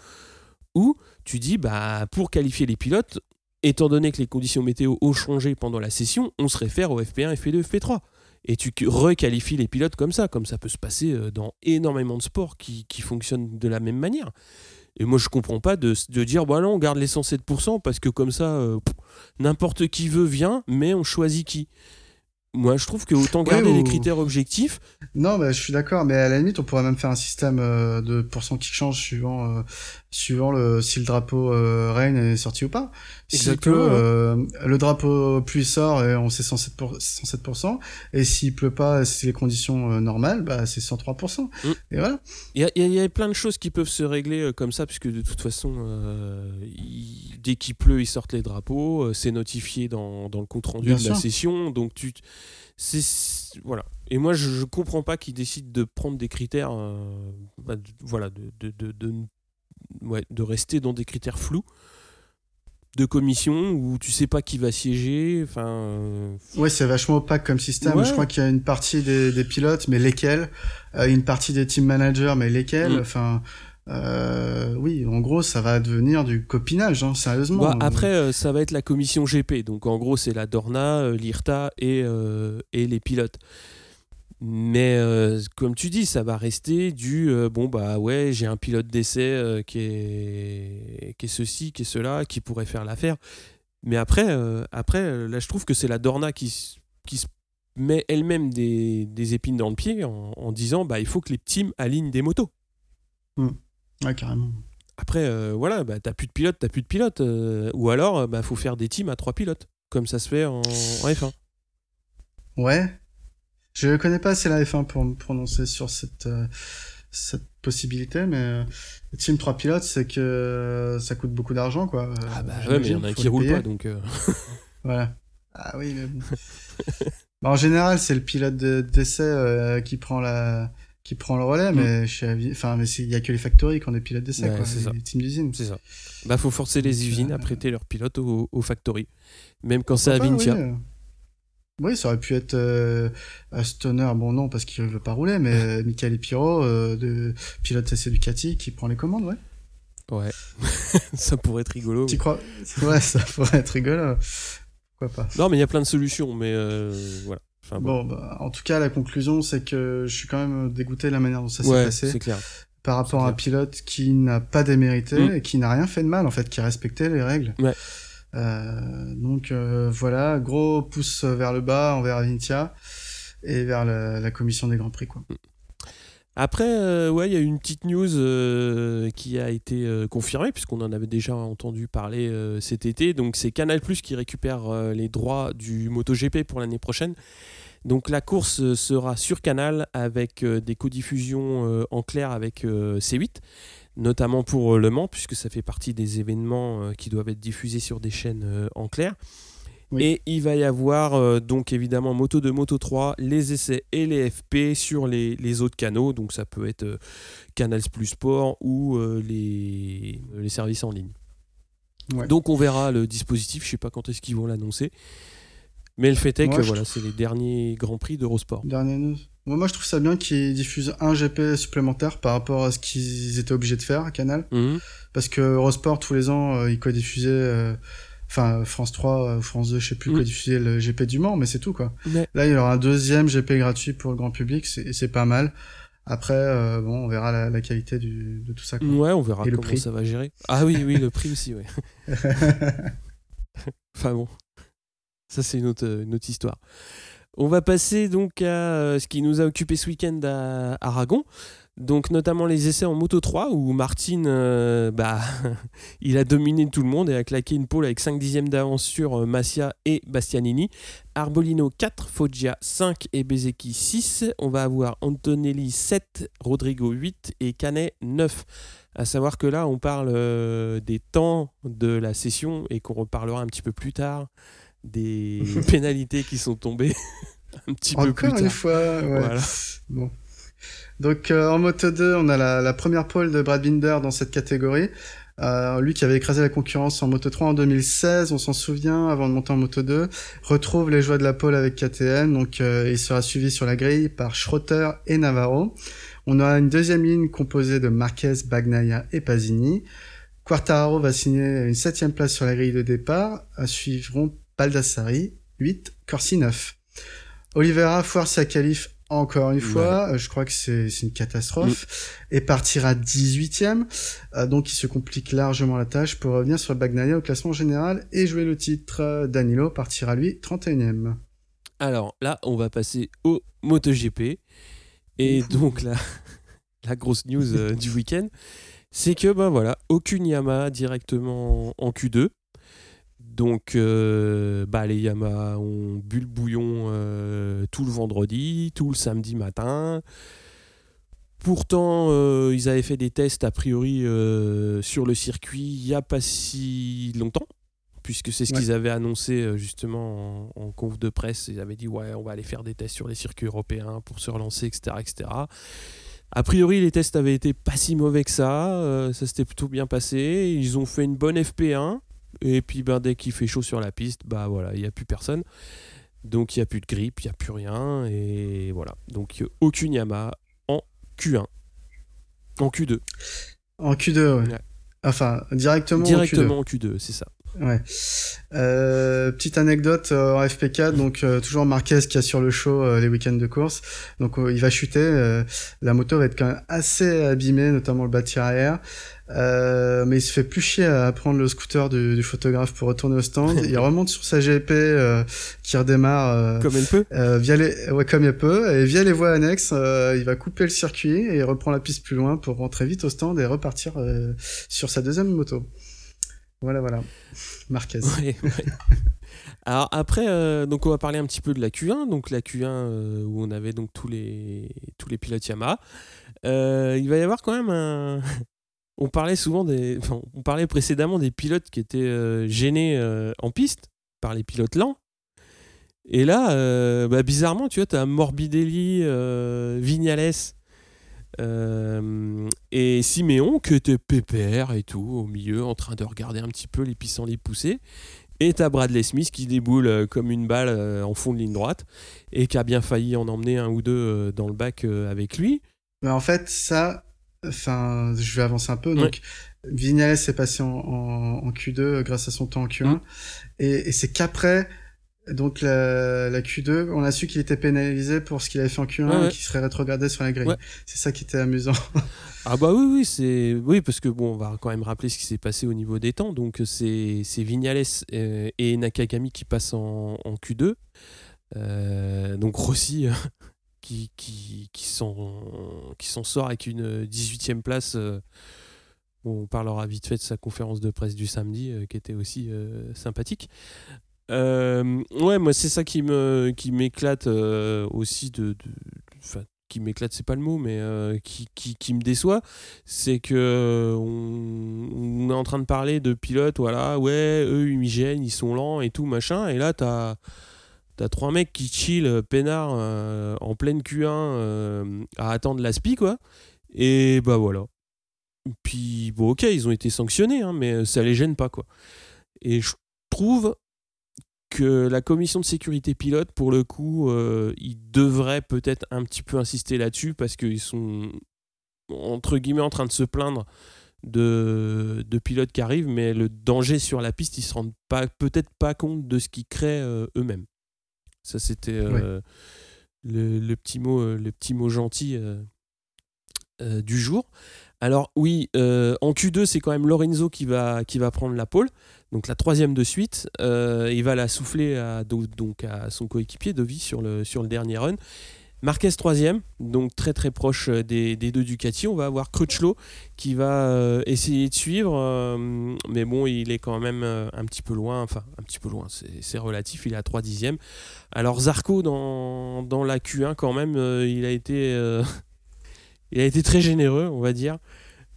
ou tu dis, bah, pour qualifier les pilotes, étant donné que les conditions météo ont changé pendant la session, on se réfère au FP1, FP2, FP3. Et tu requalifies les pilotes comme ça, comme ça peut se passer euh, dans énormément de sports qui, fonctionnent de la même manière. Et moi, je comprends pas de, dire, bah non, on garde les 107% parce que comme ça, euh, n'importe qui veut vient, mais on choisit qui. Moi, je trouve que autant garder les critères objectifs.
Non, mais je suis d'accord, mais à la limite, on pourrait même faire un système euh, de pourcent qui change suivant, euh, suivant le, si le drapeau euh, Reign est sorti ou pas. Si que, euh, le drapeau pluie sort et on sait 107%, 107% et s'il pleut pas, si les conditions normales, bah, c'est 103%. Mm. Et voilà.
Il y, y, a plein de choses qui peuvent se régler comme ça, puisque de toute façon, dès qu'il pleut, ils sortent les drapeaux, c'est notifié dans, dans, le compte rendu de la session, donc tu c'est voilà. Et moi, je, je comprends pas qu'ils décident de prendre des critères, euh, bah, voilà, de de, de, de, ouais, de, rester dans des critères flous de commission où tu sais pas qui va siéger. Enfin. Euh,
ouais, c'est vachement opaque comme système. Je crois qu'il y a une partie des, des pilotes, mais lesquels euh, Une partie des team managers, mais lesquels mm. Enfin. Euh, oui, en gros, ça va devenir du copinage, hein, sérieusement.
Bah, après, ça va être la commission GP. Donc, en gros, c'est la Dorna, l'IRTA et, et les pilotes. Mais comme tu dis, ça va rester du bon, bah ouais, j'ai un pilote d'essai qui, est, qui est ceci, qui est cela, qui pourrait faire l'affaire. Mais après, après, là, je trouve que c'est la Dorna qui, qui se met elle-même des, des, épines dans le pied en, en, disant bah, il faut que les teams alignent des motos.
Hmm. Ouais, carrément.
Après, euh, voilà, bah, t'as plus de pilote, t'as plus de pilote. Euh, ou alors, euh, bah, faut faire des teams à trois pilotes, comme ça se fait en, F1.
Ouais. Je connais pas assez la F1 pour me prononcer sur cette, cette possibilité, mais le team trois pilotes, c'est que ça coûte beaucoup d'argent, quoi.
Ah bah ouais, mais il y en a qui roulent pas, donc.
voilà. Ah oui, mais bon. bah, en général, c'est le pilote d'essai qui prend la qui prend le relais, mm. mais chez enfin, mais il y a que les factories qui ont des pilotes d'essai, quoi, les, teams d'usine.
C'est ça. Bah, faut forcer les usines à prêter leurs pilotes aux, aux factories, même quand c'est à Vintia.
Oui. Ça aurait pu être euh, Stoner, bon non, parce qu'il ne veut pas rouler, mais Michael Epiro, euh, de pilote essai Ducati, qui prend les commandes, ouais.
Ouais, ça pourrait être rigolo.
Tu crois? Ouais, ça pourrait être rigolo. Pourquoi pas?
Non, mais il y a plein de solutions, mais euh, voilà
bon, bah, en tout cas, la conclusion, c'est que je suis quand même dégoûté de la manière dont ça s'est passé.
Clair.
Par rapport à un pilote qui n'a pas démérité mm. et qui n'a rien fait de mal, en fait, qui respectait les règles.
Ouais.
Euh, donc euh, voilà, gros pouce vers le bas envers Vintia et vers la, commission des Grands Prix. Quoi. Mm.
Après, euh, ouais, il y a une petite news qui a été confirmée, puisqu'on en avait déjà entendu parler cet été. Donc, c'est Canal Plus qui récupère les droits du MotoGP pour l'année prochaine. Donc la course sera sur Canal avec des codiffusions en clair avec C8, notamment pour Le Mans, puisque ça fait partie des événements qui doivent être diffusés sur des chaînes en clair. Et il va y avoir donc évidemment Moto 2, Moto 3, les essais et les FP sur les, autres canaux. Donc ça peut être Canal Plus Sport ou les, les, services en ligne. Donc on verra le dispositif, je ne sais pas quand est-ce qu'ils vont l'annoncer. Mais le fait est que voilà, c'est les derniers Grands Prix d'Eurosport.
Moi, je trouve ça bien qu'ils diffusent un GP supplémentaire par rapport à ce qu'ils étaient obligés de faire à Canal. Mhm. Parce que Eurosport, tous les ans, euh, ils co-diffusaient. Euh, enfin, France 3, euh, France 2, je sais plus, mmh. co-diffusaient le GP du Mans, mais c'est tout, quoi. Là, il y aura un deuxième GP gratuit pour le grand public, c'est pas mal. Après, bon, on verra la, qualité du, de tout ça. Quoi.
Ouais, on verra comment ça va gérer. Ah oui, oui, le prix aussi, ouais. enfin bon. Ça, c'est une autre, une autre histoire. On va passer donc à euh, ce qui nous a occupé ce week-end à Aragon. Donc notamment les essais en Moto 3 où Martin, euh, bah, il a dominé tout le monde et a claqué une pole avec 5 dixièmes d'avance sur euh, Massia et Bastianini. Arbolino 4, Foggia 5 et Bezeki 6. On va avoir Antonelli 7, Rodrigo 8 et Canet 9. À savoir que là, on parle des temps de la session et qu'on reparlera un petit peu plus tard des pénalités qui sont tombées un petit peu plus tard.
une fois, Voilà. Bon. Donc euh, en Moto 2, on a la, première pole de Brad Binder dans cette catégorie. Euh, lui qui avait écrasé la concurrence en Moto 3 en 2016, on s'en souvient, avant de monter en Moto 2, retrouve les joies de la pole avec KTM, donc euh, il sera suivi sur la grille par Schroeter et Navarro. On a une deuxième ligne composée de Marquez, Bagnaia et Pasini. Quartararo va signer une septième place sur la grille de départ, suivront Baldassari, 8, Corsi 9. Oliveira foire sa qualif encore une fois, euh, je crois que c'est une catastrophe, mm. et partira 18ème, euh, donc il se complique largement la tâche pour revenir sur Bagnaia au classement général et jouer le titre. Danilo partira lui 31ème.
Alors là, on va passer au MotoGP. Et donc la, la grosse news euh, du week-end, c'est que ben voilà, aucune Yamaha directement en Q2. Donc euh, bah, les Yamaha ont bu le bouillon euh, tout le vendredi, tout le samedi matin. Pourtant, euh, ils avaient fait des tests a priori sur le circuit il n'y a pas si longtemps, puisque c'est ce
Ouais.
qu'ils avaient annoncé justement en, en conf de presse. Ils avaient dit ouais, on va aller faire des tests sur les circuits européens pour se relancer, etc., etc. A priori, les tests avaient été pas si mauvais que ça. ça s'était plutôt bien passé. Ils ont fait une bonne FP1. Et puis, ben, dès qu'il fait chaud sur la piste, bah voilà, il n'y a plus personne. Donc, il n'y a plus de grippe, il n'y a plus rien. Et voilà. Donc, aucune Yamaha en Q1. En Q2.
En Q2, ouais.
Ouais.
Enfin, directement,
Directement en Q2, c'est ça.
en Q2. Ouais. Euh, petite anecdote euh, en FP4, donc euh, toujours Marquez qui assure le show les week-ends de course. Donc il va chuter. la moto va être quand même assez abîmée, notamment le bâti arrière. Euh, mais il se fait plus chier à prendre le scooter du, du photographe pour retourner au stand. il remonte sur sa GP euh, qui redémarre. euh,
Comme elle peut.
euh, via les, ouais, comme il peut, et via les voies annexes, euh, il va couper le circuit et il reprend la piste plus loin pour rentrer vite au stand et repartir euh, sur sa deuxième moto. Voilà, voilà. Marquez.
Ouais, ouais. Alors après, euh, donc on va parler un petit peu de la Q1, donc la Q1 euh, où on avait donc tous les tous les pilotes Yamaha. Euh, il va y avoir quand même un. On parlait souvent des, on parlait précédemment des pilotes qui étaient euh, gênés euh, en piste par les pilotes lents. Et là, euh, bah, bizarrement, tu vois, tu as Morbidelli, Vignales et Siméon qui étaient PPR et tout, au milieu, en train de regarder un petit peu les pissenlits pousser. Et t'as Bradley Smith qui déboule comme une balle en fond de ligne droite et qui a bien failli en emmener un ou deux dans le bac avec lui.
Mais en fait, ça, enfin, je vais avancer un peu. Donc, Vignales est passé en, en, en Q2 grâce à son temps en Q1.
Mm.
Et, et c'est qu'après, donc la, la Q2, on a su qu'il était pénalisé pour ce qu'il avait fait en Q1
Ouais, ouais.
et qu'il serait rétrogradé sur la grille.
Ouais.
C'est ça qui était amusant.
Ah bah oui, oui, c'est oui parce que bon, on va quand même rappeler ce qui s'est passé au niveau des temps. Donc c'est Vignales euh, et Nakagami qui passent en, en Q2. Euh, donc Rossi euh, qui qui qui s'en qui sort avec une 18e place. euh, on parlera vite fait de sa conférence de presse du samedi euh, qui était aussi euh, sympathique. Ouais, moi c'est ça qui me qui m'éclate aussi de, qui m'éclate, c'est pas le mot, mais qui, qui, qui me déçoit, c'est que on est en train de parler de pilotes, voilà, ouais, eux ils gênent, ils sont lents et tout machin, et là t'as T'as trois mecs qui chill euh, peinard euh, en pleine Q1 euh, à attendre la SPI, quoi. Et bah voilà. Puis bon, ok, ils ont été sanctionnés, hein, mais ça les gêne pas, quoi. Et je trouve que la commission de sécurité pilote, pour le coup, ils devraient peut-être un petit peu insister là-dessus parce qu'ils sont, entre guillemets, en train de se plaindre de, de pilotes qui arrivent, mais le danger sur la piste, ils se rendent peut-être pas compte de ce qu'ils créent eux-mêmes. Ça, c'était euh, le, le petit mot, euh, le petit mot gentil euh, du jour. Alors oui, en Q2, c'est quand même Lorenzo qui va, qui va prendre la pole, donc la troisième de suite. Il va la souffler à, donc à son coéquipier Dovi sur le, sur le dernier run. Marquez troisième, donc très très proche euh, des, deux Ducati. On va avoir Crutchlow qui va euh, essayer de suivre, euh, mais bon, il est quand même un petit peu loin, enfin un petit peu loin, c'est relatif, il est à 3 dixièmes. Alors Zarco dans, la Q1 quand même, il a été... il a été très généreux, on va dire.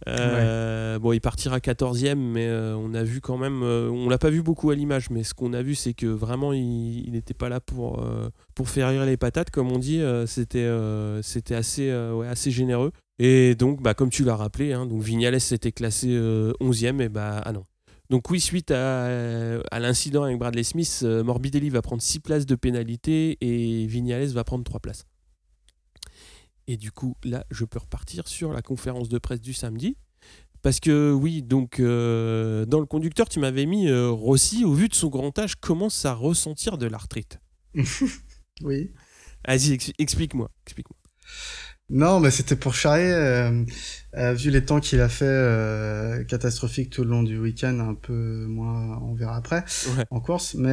Euh, Bon, il partira 14e, mais euh, on a vu quand même, euh, on l'a pas vu beaucoup à l'image, mais ce qu'on a vu, c'est que vraiment, il n'était pas là pour, pour faire rire les patates, comme on dit. C'était c'était assez, assez généreux. Et donc, bah, comme tu l'as rappelé, hein, donc Vignales s'était classé euh, 11e, et bah, ah non. Donc oui, suite à, à l'incident avec Bradley Smith, Morbidelli va prendre 6 places de pénalité et Vignales va prendre 3 places. Et du coup, là, je peux repartir sur la conférence de presse du samedi. Parce que oui, donc euh, dans le conducteur, tu m'avais mis euh, Rossi, au vu de son grand âge, commence à ressentir de l'arthrite.
Oui.
Vas-y, ex- explique-moi. Explique-moi.
Non, mais c'était pour charrier, euh, vu les temps qu'il a fait catastrophiques tout le long du week-end, un peu moins, on verra après,
Ouais.
en course. Mais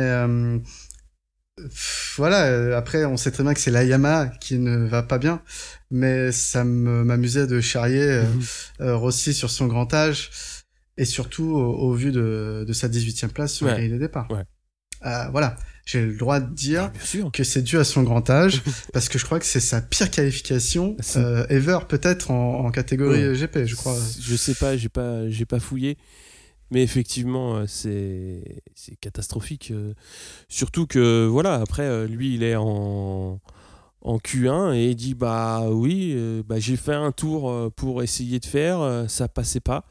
voilà, euh, après, on sait très bien que c'est la Yamaha qui ne va pas bien, mais ça m'amusait de charrier euh, euh, Rossi sur son grand âge, et surtout au, vu de, de, sa 18e place sur ouais. de départ. voilà, j'ai le droit de dire ah, que c'est dû à son grand âge, parce que je crois que c'est sa pire qualification ever, peut-être en, catégorie GP, je crois.
Je sais pas, j'ai pas, j'ai pas fouillé. Mais effectivement, euh, c'est catastrophique. Euh. Surtout que, voilà, après, euh, lui, il est en, en Q1 et il dit Bah oui, bah, j'ai fait un tour pour essayer de faire, ça passait pas.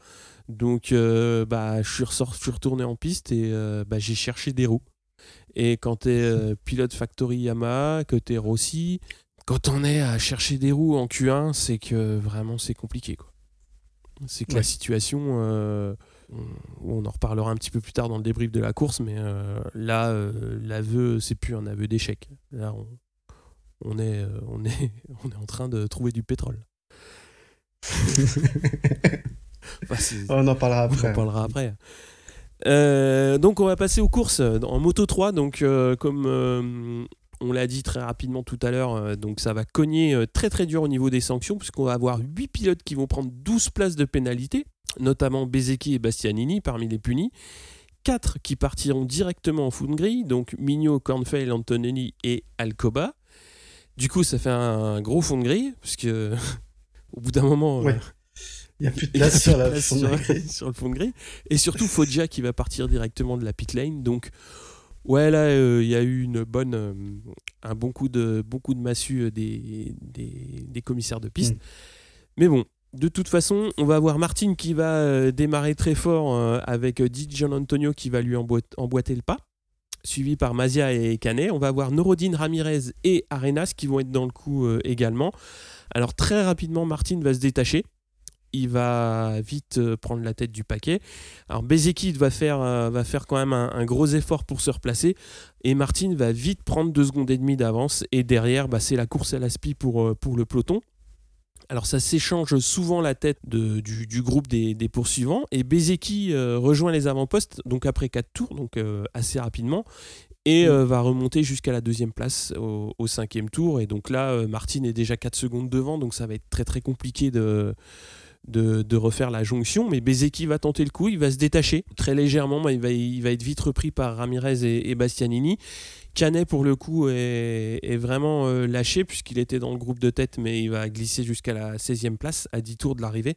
Donc, bah, je suis, ressort, je suis retourné en piste et bah, j'ai cherché des roues. Et quand tu es pilote Factory Yamaha, que tu es Rossi, quand on est à chercher des roues en Q1, c'est que vraiment c'est compliqué. C'est que la situation on en reparlera un petit peu plus tard dans le débrief de la course, mais euh, là, euh, l'aveu, c'est plus un aveu d'échec. Là, on, est, euh, on, est, on est en train de trouver du pétrole.
on en parlera après.
On en parlera après. donc on va passer aux courses en Moto 3. Donc comme on l'a dit très rapidement tout à l'heure, donc ça va cogner très très dur au niveau des sanctions puisqu'on va avoir 8 pilotes qui vont prendre 12 places de pénalité notamment Bezeki et Bastianini parmi les punis. Quatre qui partiront directement en foot gris, donc Mignot, Cornfeld, Antonelli et Alcoba. Du coup, ça fait un gros fond de grille, parce que au bout d'un moment,
euh, il n'y a plus de place, sur, la sur,
le fond de grille. Et surtout, Foggia qui va partir directement de la pit lane. Donc, ouais, là, euh, il y a eu une bonne, euh, un bon coup de, bon de massue des, des, commissaires de piste. Mm. Mais bon, de toute façon, on va avoir Martin qui va euh, démarrer très fort euh, avec euh, Di Antonio qui va lui emboîter le pas, suivi par Mazia et Canet. On va avoir Norodine Ramirez et Arenas qui vont être dans le coup également. Alors très rapidement, Martin va se détacher. Il va vite prendre la tête du paquet. Alors Bezeki va faire, quand même un, gros effort pour se replacer. Et Martin va vite prendre deux secondes et demie d'avance. Et derrière, bah, c'est la course à la spi pour, pour le peloton. Alors ça s'échange souvent la tête du, groupe des, poursuivants et Bezeki euh, rejoint les avant-postes donc après 4 tours, donc euh, assez rapidement, et euh, va remonter jusqu'à la deuxième place au, cinquième tour. Et donc là, Martin est déjà 4 secondes devant, donc ça va être très très compliqué de, de, refaire la jonction. Mais Bezeki va tenter le coup, il va se détacher très légèrement, mais il va, il va être vite repris par Ramirez et, et Bastianini. Canet, pour le coup, est, vraiment euh, lâché puisqu'il était dans le groupe de tête, mais il va glisser jusqu'à la 16e place à 10 tours de l'arrivée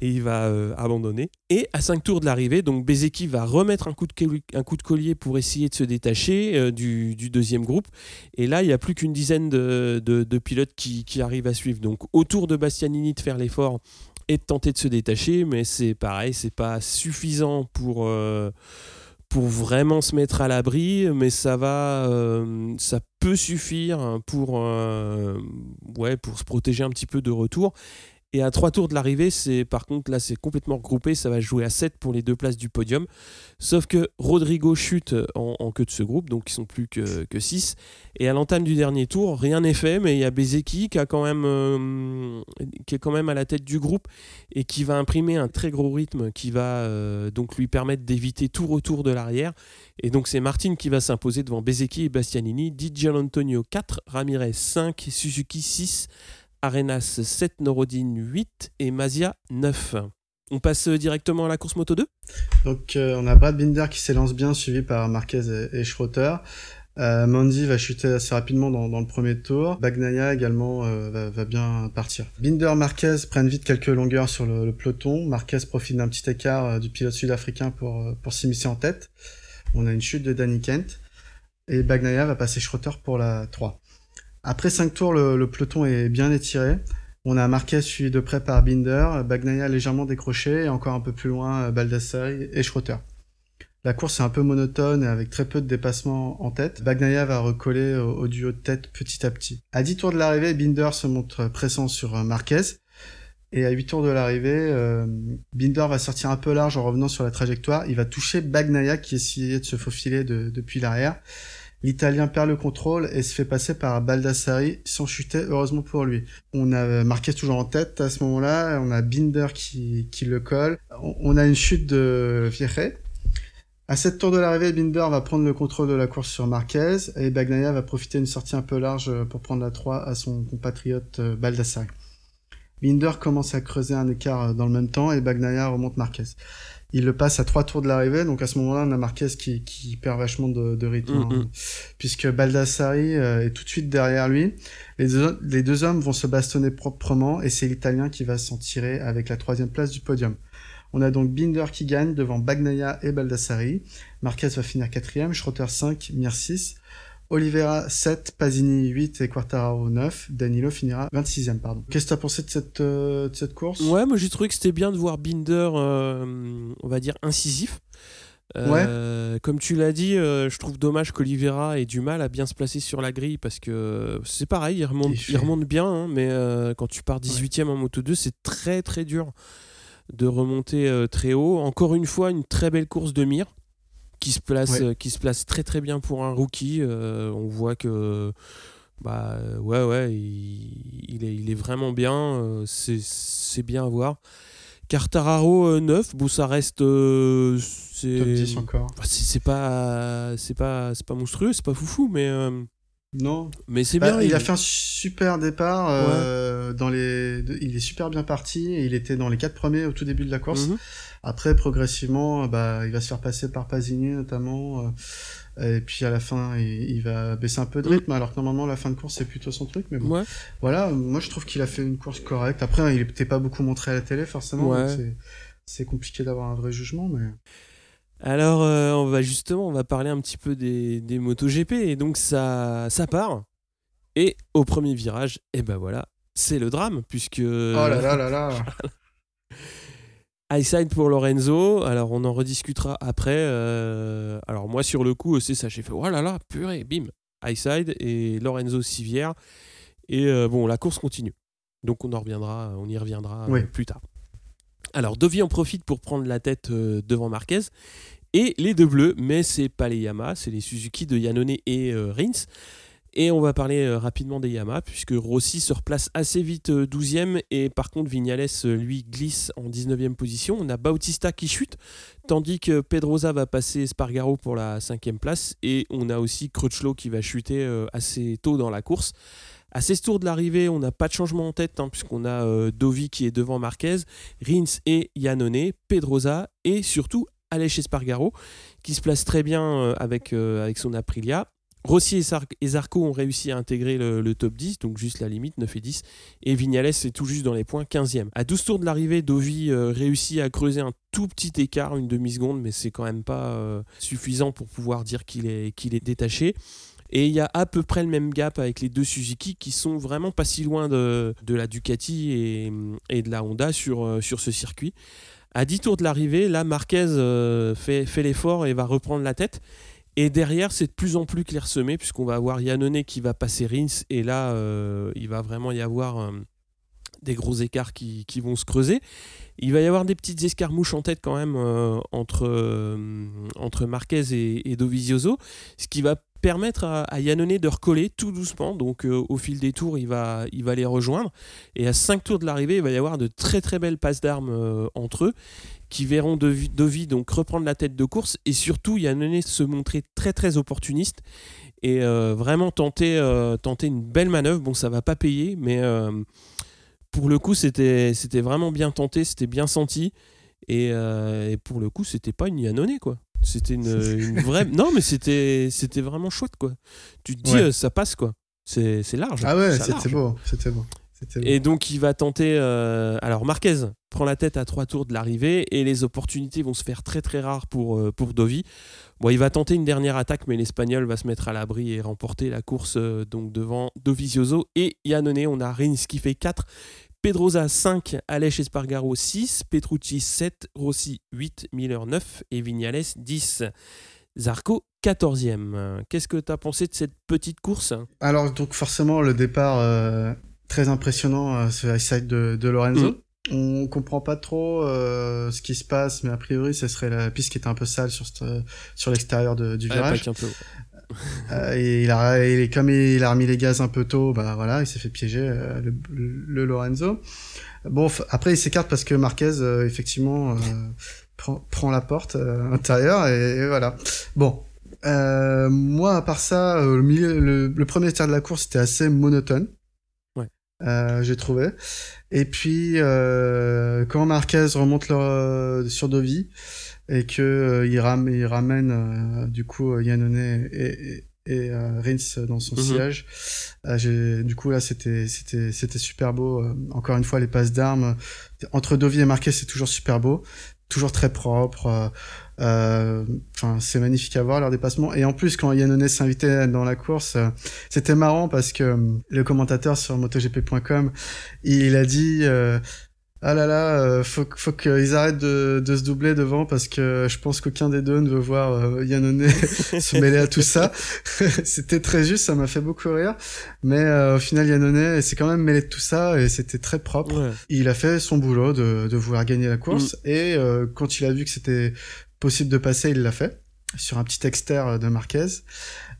et il va euh, abandonner. Et à 5 tours de l'arrivée, donc Bezeki va remettre un coup, de, collier pour essayer de se détacher euh, du, deuxième groupe. Et là, il n'y a plus qu'une dizaine de, pilotes qui, qui, arrivent à suivre. Donc autour de Bastianini de faire l'effort et de tenter de se détacher, mais c'est pareil, c'est pas suffisant pour pour vraiment se mettre à l'abri, mais ça va, euh, ça peut suffire euh, pour se protéger un petit peu de retour. Et à trois tours de l'arrivée, c'est par contre là c'est complètement regroupé, ça va jouer à 7 pour les deux places du podium. Sauf que Rodrigo chute en, queue de ce groupe, donc ils sont plus que, que 6. Et à l'entame du dernier tour, rien n'est fait, mais il y a Bezeki qui, a quand même, euh, est quand même à la tête du groupe et qui va imprimer un très gros rythme qui va euh, donc lui permettre d'éviter tout retour de l'arrière. Et donc c'est Martin qui va s'imposer devant Bezeki et Bastianini, Di Antonio 4, Ramirez 5, Suzuki 6. Arenas 7, Norodine 8 et Mazia 9. On passe directement à la course Moto 2
Donc euh, on a Brad Binder qui s'élance bien, suivi par Marquez et, Schroeter. Euh, Mandy va chuter assez rapidement dans, le premier tour. Bagnaia également euh, va, bien partir. Binder, Marquez prennent vite quelques longueurs sur le, peloton. Marquez profite d'un petit écart du pilote sud-africain pour, pour s'immiscer en tête. On a une chute de Danny Kent. Et Bagnaia va passer Schroeter pour la 3. Après 5 tours, le, peloton est bien étiré. On a Marquez suivi de près par Binder, Bagnaia légèrement décroché et encore un peu plus loin Baldassari et Schroeter. La course est un peu monotone et avec très peu de dépassements en tête. Bagnaia va recoller au, duo de tête petit à petit. À 10 tours de l'arrivée, Binder se montre pressant sur euh, Marquez. Et à 8 tours de l'arrivée, euh, Binder va sortir un peu large en revenant sur la trajectoire. Il va toucher Bagnaia qui essayait de se faufiler depuis l'arrière. L'Italien perd le contrôle et se fait passer par Baldassari sans chuter, heureusement pour lui. On a Marquez toujours en tête à ce moment-là, on a Binder qui, qui le colle, on a une chute de Vierre. À cette tour de l'arrivée, Binder va prendre le contrôle de la course sur Marquez et Bagnaia va profiter d'une sortie un peu large euh, pour prendre la 3 à son compatriote euh, Baldassare. Binder commence à creuser un écart euh, dans le même temps et Bagnaia remonte Marquez. Il le passe à trois tours de l'arrivée, donc à ce moment-là, on a Marquez qui, qui perd vachement de, de rythme,
Mm,
hein,
mm.
puisque Baldassari euh, est tout de suite derrière lui. Les deux, les deux hommes vont se bastonner proprement et c'est l'Italien qui va s'en tirer avec la troisième place du podium. On a donc Binder qui gagne devant Bagnaia et Baldassari. Marquez va finir quatrième, Schroeter 5, Mir 6. Oliveira 7, Pasini 8 et Quartararo 9. Danilo finira 26e, pardon. Qu'est-ce que t'as pensé de cette, euh, de cette course?
Ouais, moi j'ai trouvé que c'était bien de voir Binder, euh, on va dire, incisif. Euh, Comme tu l'as dit, je trouve dommage qu'Olivera ait du mal à bien se placer sur la grille parce que c'est pareil, il remonte,
Il
remonte bien, hein, mais quand tu pars 18ème en Moto 2, c'est très très dur de remonter très haut. Encore une fois, une très belle course de Mir qui se place,
Ouais.
euh, qui se place très très bien pour un rookie. Euh, on voit que bah euh, ouais ouais, il, il est, il est vraiment bien. euh, c'est bien à voir. Cartararo euh, 9, bon ça reste euh, c'est
Top 10 encore.
Enfin, c'est c'est pas c'est pas c'est pas monstrueux, c'est pas foufou mais euh,
Non.
mais c'est
Bah,
bien.
il a fait un super départ. euh, dans les... Il est super bien parti. Il était dans les quatre premiers au tout début de la course.
Mhm.
Après, progressivement, bah, il va se faire passer par Pasini notamment. euh, et puis à la fin, il, il va baisser un peu de rythme, alors que normalement, la fin de course, c'est plutôt son truc. Mais bon,
Ouais.
voilà, moi je trouve qu'il a fait une course correcte. Après, il n'était pas beaucoup montré à la télé, forcément.
Ouais.
c'est- compliqué d'avoir un vrai jugement, mais.
Alors, euh, on va justement, on va parler un petit peu des, des MotoGP. Et donc, ça, ça part. Et au premier virage, et ben voilà, c'est le drame, puisque.
Oh là là là là
High side pour Lorenzo. Alors, on en rediscutera après. euh, alors, moi, sur le coup, c'est ça. J'ai fait, oh là là, purée, bim. High side et Lorenzo Sivière. Et euh, bon, la course continue. Donc, on en reviendra, on y reviendra euh,
Oui.
plus tard. Alors, Dovi en profite pour prendre la tête devant Marquez. Et les deux bleus, mais c'est pas les Yamaha, c'est les Suzuki de Yannone et Rins. Et on va parler euh, rapidement des Yamaha, puisque Rossi se replace assez vite euh, 12e, et par contre Vignales, euh, lui, glisse en 19e position. On a Bautista qui chute, tandis que Pedrosa va passer Spargaro pour la 5e place, et on a aussi Crutchlow qui va chuter euh, assez tôt dans la course. À 16 tours de l'arrivée, on n'a pas de changement en tête, hein, puisqu'on a euh, Dovi qui est devant Marquez, Rins et Yannone, Pedrosa, et surtout Aleix Espargaro, qui se place très bien euh, avec, euh, avec son Aprilia. Rossi et, Sar- Zarco ont réussi à intégrer le, top 10, donc juste la limite, 9 et 10. Et Vignales est tout juste dans les points, 15e. À 12 tours de l'arrivée, Dovi euh, réussit à creuser un tout petit écart, une demi-seconde, mais c'est quand même pas euh, suffisant pour pouvoir dire qu'il est, détaché. Et il y a à peu près le même gap avec les deux Suzuki qui sont vraiment pas si loin de, la Ducati et, de la Honda sur, euh, ce circuit. À 10 tours de l'arrivée, là, Marquez fait l'effort et va reprendre la tête. Et derrière, c'est de plus en plus clairsemé, puisqu'on va avoir Yannone qui va passer Rins. Et là, euh, il va vraiment y avoir euh, des gros écarts qui, vont se creuser. Il va y avoir des petites escarmouches en tête quand même euh, entre, entre Marquez et, et Dovizioso, ce qui va permettre à, à Yannone de recoller tout doucement. Donc au fil des tours, il va, il va les rejoindre. Et à 5 tours de l'arrivée, il va y avoir de très très belles passes d'armes entre eux qui verront Dovi, Dovi donc reprendre la tête de course et surtout Yannone se montrer très très opportuniste et euh, vraiment tenter, euh, tenter une belle manœuvre. Bon, ça va pas payer, mais euh, pour le coup, c'était c'était vraiment bien tenté, c'était bien senti. Et, et pour le coup, c'était pas une Yannone, quoi. C'était une, une vraie. Non, mais c'était c'était vraiment chouette, quoi. Tu te dis,
Ouais.
ça passe, quoi. C'est c'est large.
Ah ouais, c'était beau, c'était beau.
Et donc il va tenter. euh, alors Marquez prend la tête à trois tours de l'arrivée et les opportunités vont se faire très très rares pour, euh, pour Dovi. Bon, il va tenter une dernière attaque, mais l'Espagnol va se mettre à l'abri et remporter la course euh, donc devant Dovizioso et Yannone. On a Rins qui fait 4, Pedrosa 5, Aleix Espargaro 6, Petrucci 7, Rossi 8, Miller 9 et Vignales 10. Zarco 14e. Euh, Qu'est-ce que tu as pensé de cette petite course?
Alors, donc forcément, le départ très impressionnant, euh, ce high side de, de Lorenzo.
Mm.
On comprend pas trop euh, ce qui se passe, mais a priori, ce serait la piste qui était un peu sale sur, cette- sur l'extérieur de- du
Ouais,
virage.
peu.
Euh, et il a, il comme il a remis les gaz un peu tôt, bah voilà, il s'est fait piéger euh, le, le- le Lorenzo. Bon, après il s'écarte parce que Marquez, euh, effectivement, euh, prend, prend la porte à l'intérieur et, voilà. Bon, moi à part ça, le, milieu, le, premier tiers de la course était assez monotone.
Ouais.
j'ai trouvé. Et puis quand Marquez remonte leur, sur Dovi et que il, ram, il ramène du coup Yannone et, et euh, Rins dans son mhm. sillage. Euh, du coup là c'était c'était c'était super beau. Euh, encore une fois les passes d'armes entre Dovi et Marquez c'est toujours super beau, toujours très propre. Enfin c'est magnifique à voir leur dépassement. Et en plus quand Yannone s'invitait dans la course, c'était marrant parce que le commentateur sur MotoGP.com il a dit ah là là, euh, faut, faut qu'ils arrêtent de, de, se doubler devant parce que je pense qu'aucun des deux ne veut voir euh, Yannone se mêler à tout ça. c'était très juste, ça m'a fait beaucoup rire. Mais euh, au final, Yannone s'est quand même mêlé de tout ça et c'était très propre. Il a fait son boulot de, de vouloir gagner la course mm. et euh, quand il a vu que c'était possible de passer, il l'a fait sur un petit externe de Marquez.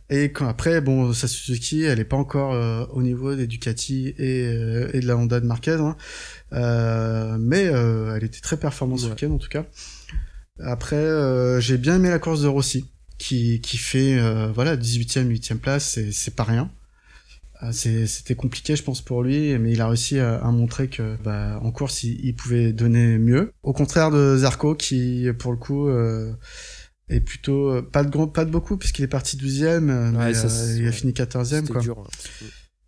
Et quand après, bon, sa Suzuki, elle est pas encore euh, au niveau des Ducati et, euh, et, de la Honda de Marquez, hein. euh, mais euh, elle était très performante ce week-end en tout cas. Après, j'ai bien aimé la course de Rossi, qui, qui fait voilà 18e, 8e place, c'est pas rien. C'était compliqué, je pense, pour lui, mais il a réussi à, à montrer que bah, en course, il, il, pouvait donner mieux. Au contraire de Zarco, qui pour le coup et plutôt euh, pas de grand, pas de beaucoup puisqu'il est parti 12e, euh, mais euh, il a fini 14e quoi. Dur, hein.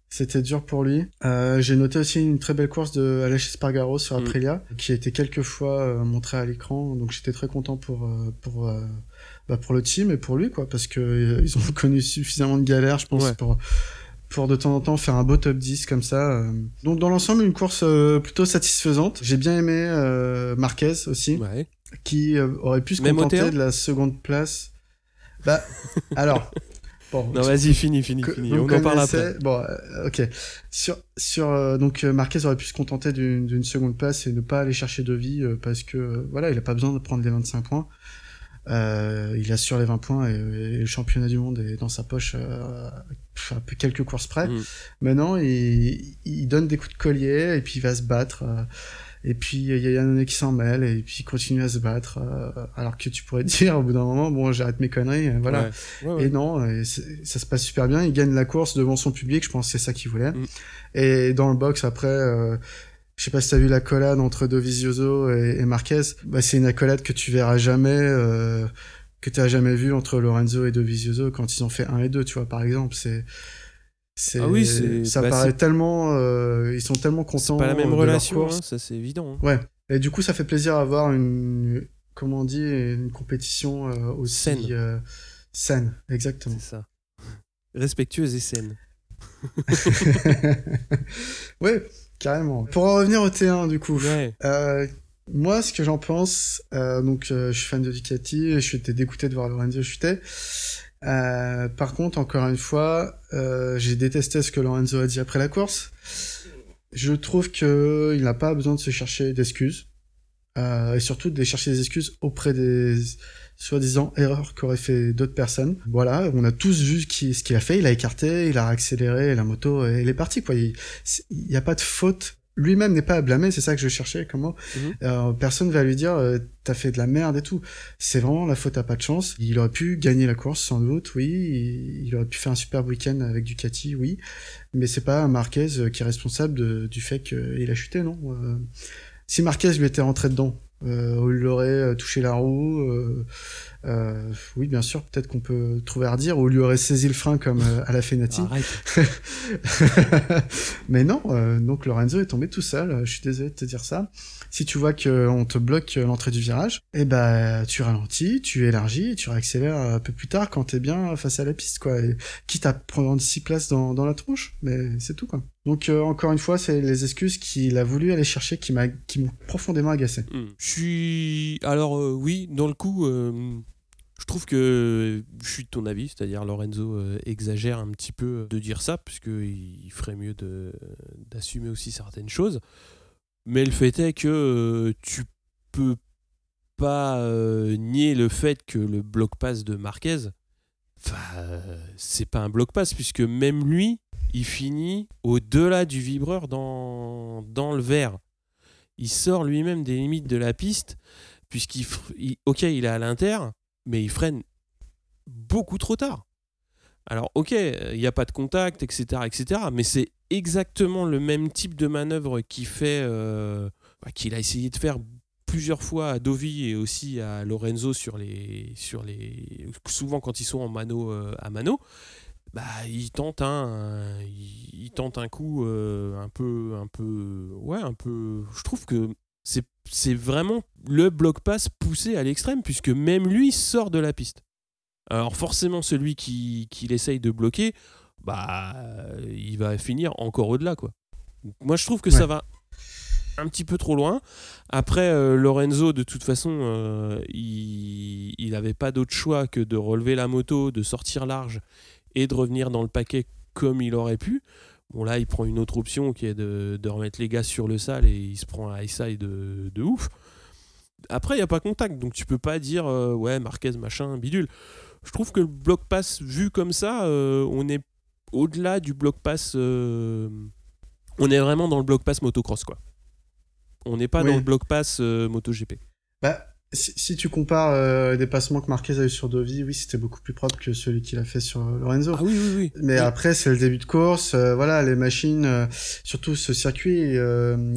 C'était dur pour lui. Euh, j'ai noté aussi une très belle course de Aleix Spargaro sur mm. Aprilia, qui a été quelques fois euh, montrée à l'écran. Donc j'étais très content pour pour bah, pour le team et pour lui quoi, parce que ils ont connu suffisamment de galères, je pense, pour pour de temps en temps faire un beau top 10 comme ça. Donc dans l'ensemble, une course plutôt satisfaisante. J'ai bien aimé Marquez aussi. Ouais qui euh, aurait pu se contenter de la seconde place. Bah, alors.
Bon, non, vas-y, fini, fini, fini. On en parle après.
Bon, euh, ok. Sur, sur, euh, donc, Marquez aurait pu se contenter d'une seconde place et ne pas aller chercher de vie parce que, voilà, il a pas besoin de prendre les 25 points. Il assure les 20 points et, le championnat du monde est dans sa poche à quelques courses près. Mm. Maintenant, il, il, donne des coups de collier et puis il va se battre. Et puis il y a Yannone qui s'en mêle et puis il continue à se battre. Euh, alors que tu pourrais dire au bout d'un moment, bon, j'arrête mes conneries, euh, voilà. Et non, ça se passe super bien. Il gagne la course devant son public. Je pense que c'est ça qu'il voulait. Mm. Et dans le box après. Je sais pas si t'as vu l'accolade entre Dovizioso et, et Marquez. Bah, c'est une accolade que tu verras jamais, euh, que tu as jamais vu entre Lorenzo et Dovizioso quand ils ont fait 1 et 2, tu vois, par exemple. C'est, ah oui, ça bah, paraît tellement, euh, ils sont tellement contents.
pas la même relation, hein, ça c'est évident.
Hein. Ouais. Et du coup, ça fait plaisir à voir une, comment on dit, une compétition euh, aussi saine. Euh, saine, exactement.
C'est ça. Respectueuse et saine.
ouais, carrément. Pour en revenir au T1, du coup. moi, ce que j'en pense, donc je suis fan de Ducati, je suis dégoûté de voir Lorenzo chuter. Euh, par contre, encore une fois, euh, j'ai détesté ce que Lorenzo a dit après la course. Je trouve que il n'a pas besoin de se chercher d'excuses. Euh, et surtout de chercher des excuses auprès des soi-disant erreurs qu'auraient fait d'autres personnes. Voilà, on a tous vu ce qu'il a fait, il a écarté, il a accéléré la moto et il est parti quoi. Il n'y a pas de faute lui-même n'est pas à blâmer, c'est ça que je cherchais comment mhm. euh, personne va lui dire euh, t'as fait de la merde et tout. C'est vraiment la faute à pas de chance. Il aurait pu gagner la course sans doute, oui. Il, aurait pu faire un super week-end avec Ducati, oui. Mais c'est pas Marquez euh, qui est responsable du fait qu'il a chuté, non. si Marquez lui était rentré dedans, euh, il aurait touché la roue, euh, oui, bien sûr, peut-être qu'on peut trouver à redire, ou lui aurait saisi le frein comme euh, à la Fenati. Mais non, euh, donc Lorenzo est tombé tout seul, je suis désolé de te dire ça. Si tu vois qu'on te bloque l'entrée du virage, eh ben tu ralentis, tu élargis, et tu réaccélères un peu plus tard quand t'es bien face à la piste, quoi. Et, quitte à prendre six places dans, dans la tronche, mais c'est tout, quoi. Donc encore une fois, c'est les excuses qu'il a voulu aller chercher qui m'a qui m'ont profondément agacé.
Hmm. Je suis alors oui, dans le coup je trouve que je suis de ton avis, c'est-à-dire Lorenzo euh, exagère un petit peu de dire ça, puisqu'il ferait mieux d'assumer aussi certaines choses. Mais le fait est que euh, tu peux pas euh, nier le fait que le bloc pass de Marquez, c'est pas un bloc pass, puisque même lui, il finit au-delà du vibreur dans, dans le verre. Il sort lui-même des limites de la piste puisqu'il, ok, il est à l'inter, mais il freine beaucoup trop tard. Alors, ok, il n'y a pas de contact, etc., etc., mais c'est exactement le même type de manœuvre qu'il fait, euh, bah, qu'il a essayé de faire plusieurs fois à Dovi et aussi à Lorenzo sur les, sur les, souvent quand ils sont en mano euh, à mano. Bah, il tente un, il, tente un coup euh, un peu, un peu, ouais, un peu. Je trouve que c'est, vraiment le bloc pass poussé à l'extrême puisque même lui sort de la piste. Alors forcément, celui qui, qui essaye de bloquer, bah, il va finir encore au-delà, quoi. Moi, je trouve que ça va un petit peu trop loin. Après, euh, Lorenzo, de toute façon, euh, il n'avait pas d'autre choix que de relever la moto, de sortir large et de revenir dans le paquet comme il aurait pu. Bon, là, il prend une autre option qui est de, de remettre les gars sur le sale et il se prend un high side de, de ouf. Après, il n'y a pas contact, donc tu peux pas dire euh, ouais, Marquez, machin, bidule je trouve que le bloc pass vu comme ça, euh, on est au-delà du bloc pass. Euh, on est vraiment dans le bloc pass motocross, quoi. On n'est pas dans le bloc pass MotoGP.
Bah, si, tu compares euh, les dépassements que Marquez a eu sur Dovi, oui, c'était beaucoup plus propre que celui qu'il a fait sur Lorenzo.
Ah oui, oui, oui.
Mais après, c'est le début de course. voilà, les machines, surtout ce circuit,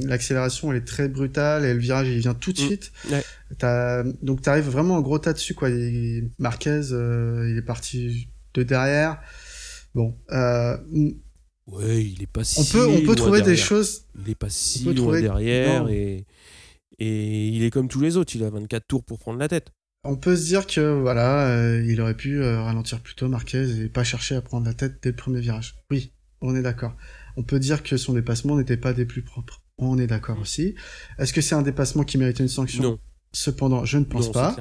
l'accélération, elle est très brutale et le virage, il vient tout de mm. suite. Ouais. As, donc tu arrives vraiment en gros tas dessus quoi. Marquez, euh, il est parti de derrière. Bon. Euh,
ouais, il est pas si.
On peut, on peut trouver des choses.
Il est pas si loin derrière et, et il est comme tous les autres. Il a 24 tours pour prendre la tête.
On peut se dire que voilà, euh, il aurait pu ralentir plus tôt Marquez et pas chercher à prendre la tête dès le premier virage. Oui, on est d'accord. On peut dire que son dépassement n'était pas des plus propres. On est d'accord aussi. Est-ce que c'est un dépassement qui méritait une sanction?
Non.
Cependant, je ne pense pas.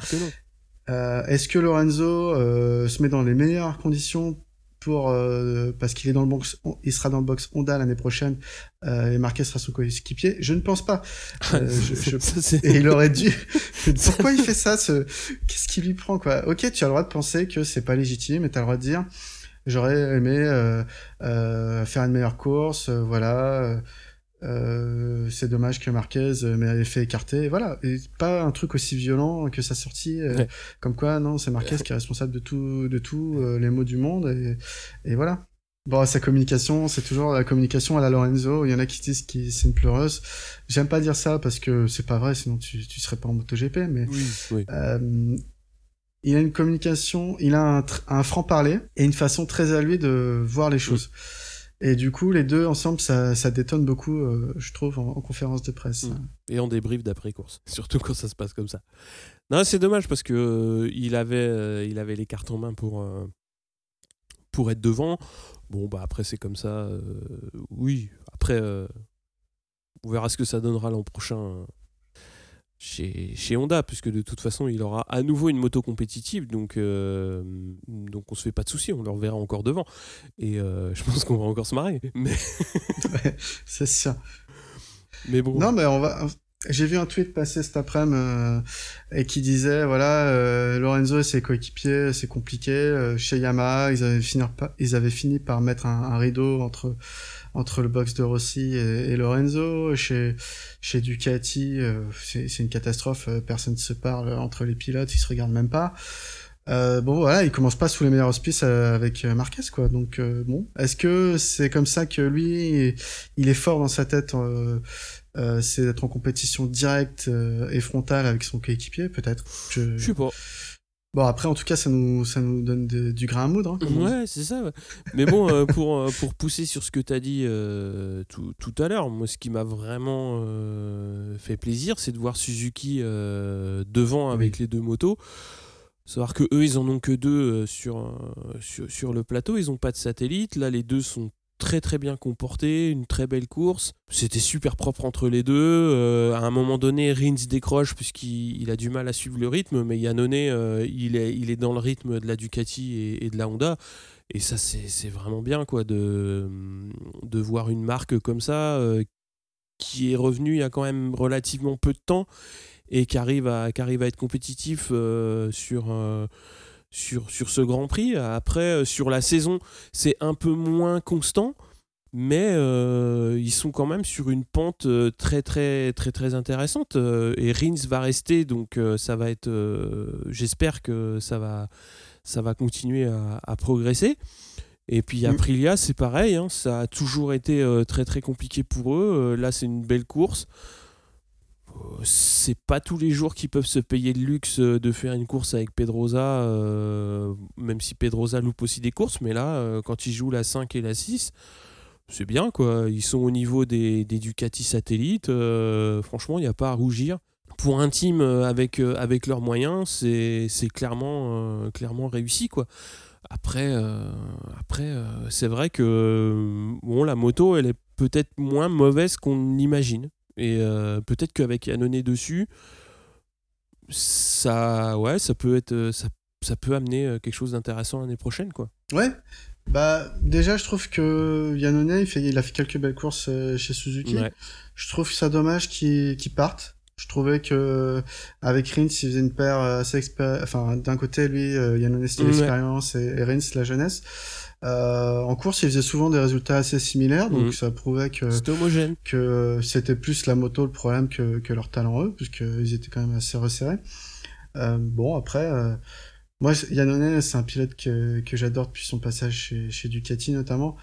Euh, est-ce que Lorenzo euh, se met dans les meilleures conditions euh, parce qu'il est dans le box, il sera dans le box Honda l'année prochaine et Marquez sera son coéquipier Je ne pense pas. et il aurait dû. Pourquoi il fait ça ce... Qu'est-ce qui lui prend quoi? Ok, tu as le droit de penser que c'est pas légitime, et tu as le droit de dire j'aurais aimé faire une meilleure course, voilà euh, c'est dommage que Marquez euh, m'ait fait écarter. Voilà, et pas un truc aussi violent que sa sortie. Euh, comme quoi, non, c'est Marquez qui est responsable de tout, de tout les maux du monde. Et, et voilà. Bon, sa communication, c'est toujours la communication à la Lorenzo. Il y en a qui disent que c'est une pleureuse. J'aime pas dire ça parce que c'est pas vrai, sinon tu, tu serais pas en MotoGP. Mais il a une communication, il a un, un franc-parler et une façon très à lui de voir les choses. Et du coup, les deux ensemble, ça, ça détonne beaucoup, euh, je trouve, en, conférence de presse. Mm.
Et en débrief d'après-course, surtout quand ça se passe comme ça. Non, c'est dommage parce que euh, il, avait, euh, avait les cartes en main pour, pour être devant. Bon, bah après, c'est comme ça. oui, après, on verra ce que ça donnera l'an prochain chez, chez, Honda, puisque de toute façon, il aura à nouveau une moto compétitive, donc, euh, donc on se fait pas de soucis, on le reverra encore devant. Et euh, je pense qu'on va encore se marrer. Mais...
c'est ça.
Mais bon.
Non, mais on va. J'ai vu un tweet passer cet après-midi euh, et qui disait voilà Lorenzo et ses coéquipiers c'est compliqué chez Yamaha ils avaient fini par, ils avaient fini par mettre un, un rideau entre entre le box de Rossi et, Lorenzo. Chez, chez Ducati, euh, c'est une catastrophe. Euh, personne ne se parle entre les pilotes, ils se regardent même pas. Euh, bon voilà, il commence pas sous les meilleurs auspices avec Marquez quoi. Donc bon, est-ce que c'est comme ça que lui, il est fort dans sa tête C'est d'être en compétition directe et frontale avec son coéquipier peut-être?
Je... Je sais pas.
Bon, après, en tout cas, ça nous, ça nous donne du grain à moudre.
Hein, ouais, c'est ça. Mais bon, euh, pour, euh, pour pousser sur ce que tu as dit euh, tout, tout, à l'heure, moi, ce qui m'a vraiment fait plaisir, c'est de voir Suzuki devant avec les deux motos. Savoir que eux, ils en ont que deux sur, sur, sur, le plateau, ils n'ont pas de satellite. Là, les deux sont très très bien comporté, une très belle course. C'était super propre entre les deux. Euh, à un moment donné, Rins décroche puisqu'il a du mal à suivre le rythme, mais Yannone, euh, il, est, dans le rythme de la Ducati et, de la Honda. Et ça, c'est vraiment bien quoi, de, voir une marque comme ça euh, qui est revenue il y a quand même relativement peu de temps et qui arrive à être compétitif sur sur, sur ce Grand Prix. Après, euh, sur la saison, c'est un peu moins constant. mais euh, ils sont quand même sur une pente euh, très très très très intéressante et Rins va rester donc ça va être j'espère que ça va ça va continuer à, progresser et puis mm. Aprilia c'est pareil hein, ça a toujours été très très compliqué pour eux là c'est une belle course c'est pas tous les jours qu'ils peuvent se payer le luxe de faire une course avec Pedrosa, même si Pedrosa loupe aussi des courses, mais là, quand ils jouent la 5 et la 6, c'est bien quoi. Ils sont au niveau des, Ducati satellites. Euh, franchement, il n'y a pas à rougir. Pour un team euh, avec, euh, leurs moyens, c'est clairement, réussi quoi. Après, c'est vrai que la moto, elle est peut-être moins mauvaise qu'on l'imagine. Et peut-être qu'avec Yannone dessus, ça, ouais, ça peut être, ça, ça peut amener quelque chose d'intéressant l'année prochaine, quoi.
Ouais, bah, déjà, je trouve que Yannone, il, fait, il a fait quelques belles courses euh, chez Suzuki. Je trouve ça dommage qu'il parte. Je trouvais que avec Rins, il faisait une paire assez expérience. Enfin, d'un côté, lui, euh, Yannone, c'était l'expérience et, Rins, la jeunesse. Euh, en course, il faisait souvent des résultats assez similaires, donc mm. ça prouvait que
c'était homogène,
que c'était plus la moto le problème que, que leur talent eux, puisqu'ils étaient quand même assez resserrés. Euh, bon, après, euh, moi, Yannone, c'est un pilote que, que j'adore depuis son passage chez, chez Ducati notamment.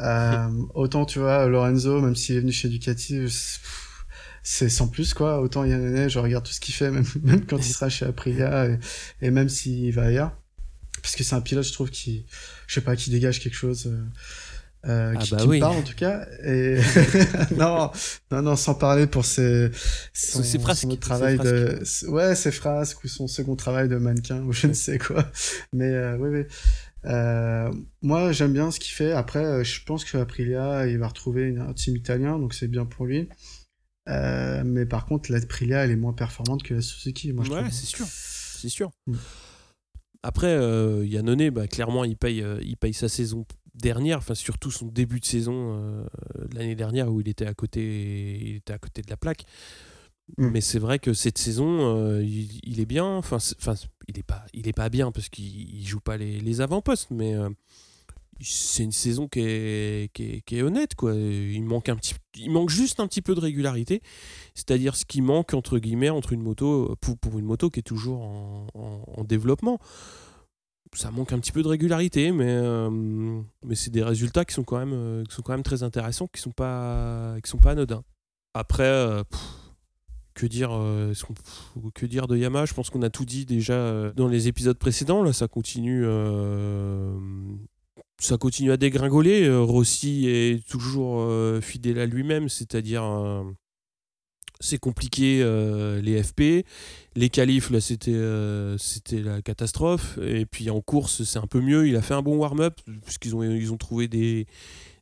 Euh, autant, tu vois, Lorenzo, même s'il est venu chez Ducati, c'est sans plus, quoi. Autant Yannone, je regarde tout ce qu'il fait, même, même quand il sera chez Aprilia, et, et même s'il va ailleurs. Parce que c'est un pilote, je trouve, qui, je sais pas, qui dégage quelque chose. Euh, euh, ah qui, bah parle en tout cas. Et non, non, non, sans parler pour ses,
son, ses frasques,
son travail de, ouais, ses frasques ou son second travail de mannequin ou je ne sais quoi. Mais euh, oui, oui. Euh, moi, j'aime bien ce qu'il fait. Après, je pense que Aprilia, il va retrouver un team italien, donc c'est bien pour lui. Mais par contre, l'Aprilia, elle est moins performante que la Suzuki. Moi, je
ouais, c'est sûr, c'est sûr. Mm. Après, euh, Yannone, bah, clairement, il paye, il paye sa saison dernière, enfin surtout son début de saison euh, l'année dernière où il était à côté, il était à côté de la plaque. Mm. Mais c'est vrai que cette saison, euh, il, est bien. Enfin, enfin, il est pas, il est pas bien parce qu'il joue pas les, les avant-postes, mais euh, c'est une saison qui est, qui est, honnête quoi. Il manque un petit, il manque juste un petit peu de régularité, c'est-à-dire ce qui manque entre guillemets entre une moto pour, pour une moto qui est toujours en, en développement ça manque un petit peu de régularité, mais, euh, mais c'est des résultats qui sont, quand même, euh, qui sont quand même très intéressants, qui sont pas, qui sont pas anodins. Après, euh, que dire, que dire de Yamaha? Je pense qu'on a tout dit déjà dans les épisodes précédents. Là, ça continue, ça continue à dégringoler. Rossi est toujours fidèle à lui-même, c'est-à-dire c'est compliqué euh, les FP. Les qualifs, là, c'était euh, c'était la catastrophe. Et puis en course, c'est un peu mieux. Il a fait un bon warm-up, puisqu'ils ont, ils ont trouvé des,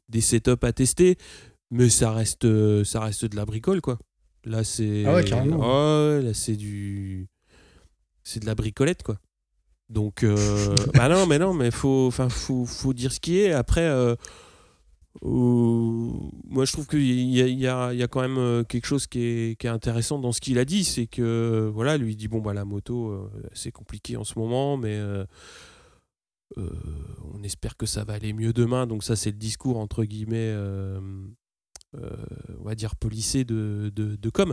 des setups à tester. Mais ça reste, ça reste de la bricole, quoi. Là, c'est.
Ah ouais, carrément.
là, c'est du. C'est de la bricolette, quoi. Donc. Euh, bah non, mais non, mais faut, faut, faut dire ce qui est. Après moi je trouve qu'il y a, y, a, y a, quand même euh, quelque chose qui est, qui est intéressant dans ce qu'il a dit, c'est que voilà, lui il dit bon bah la moto euh, c'est compliqué en ce moment, mais euh, on espère que ça va aller mieux demain. Donc ça c'est le discours entre guillemets, on va dire polissé de, de, com.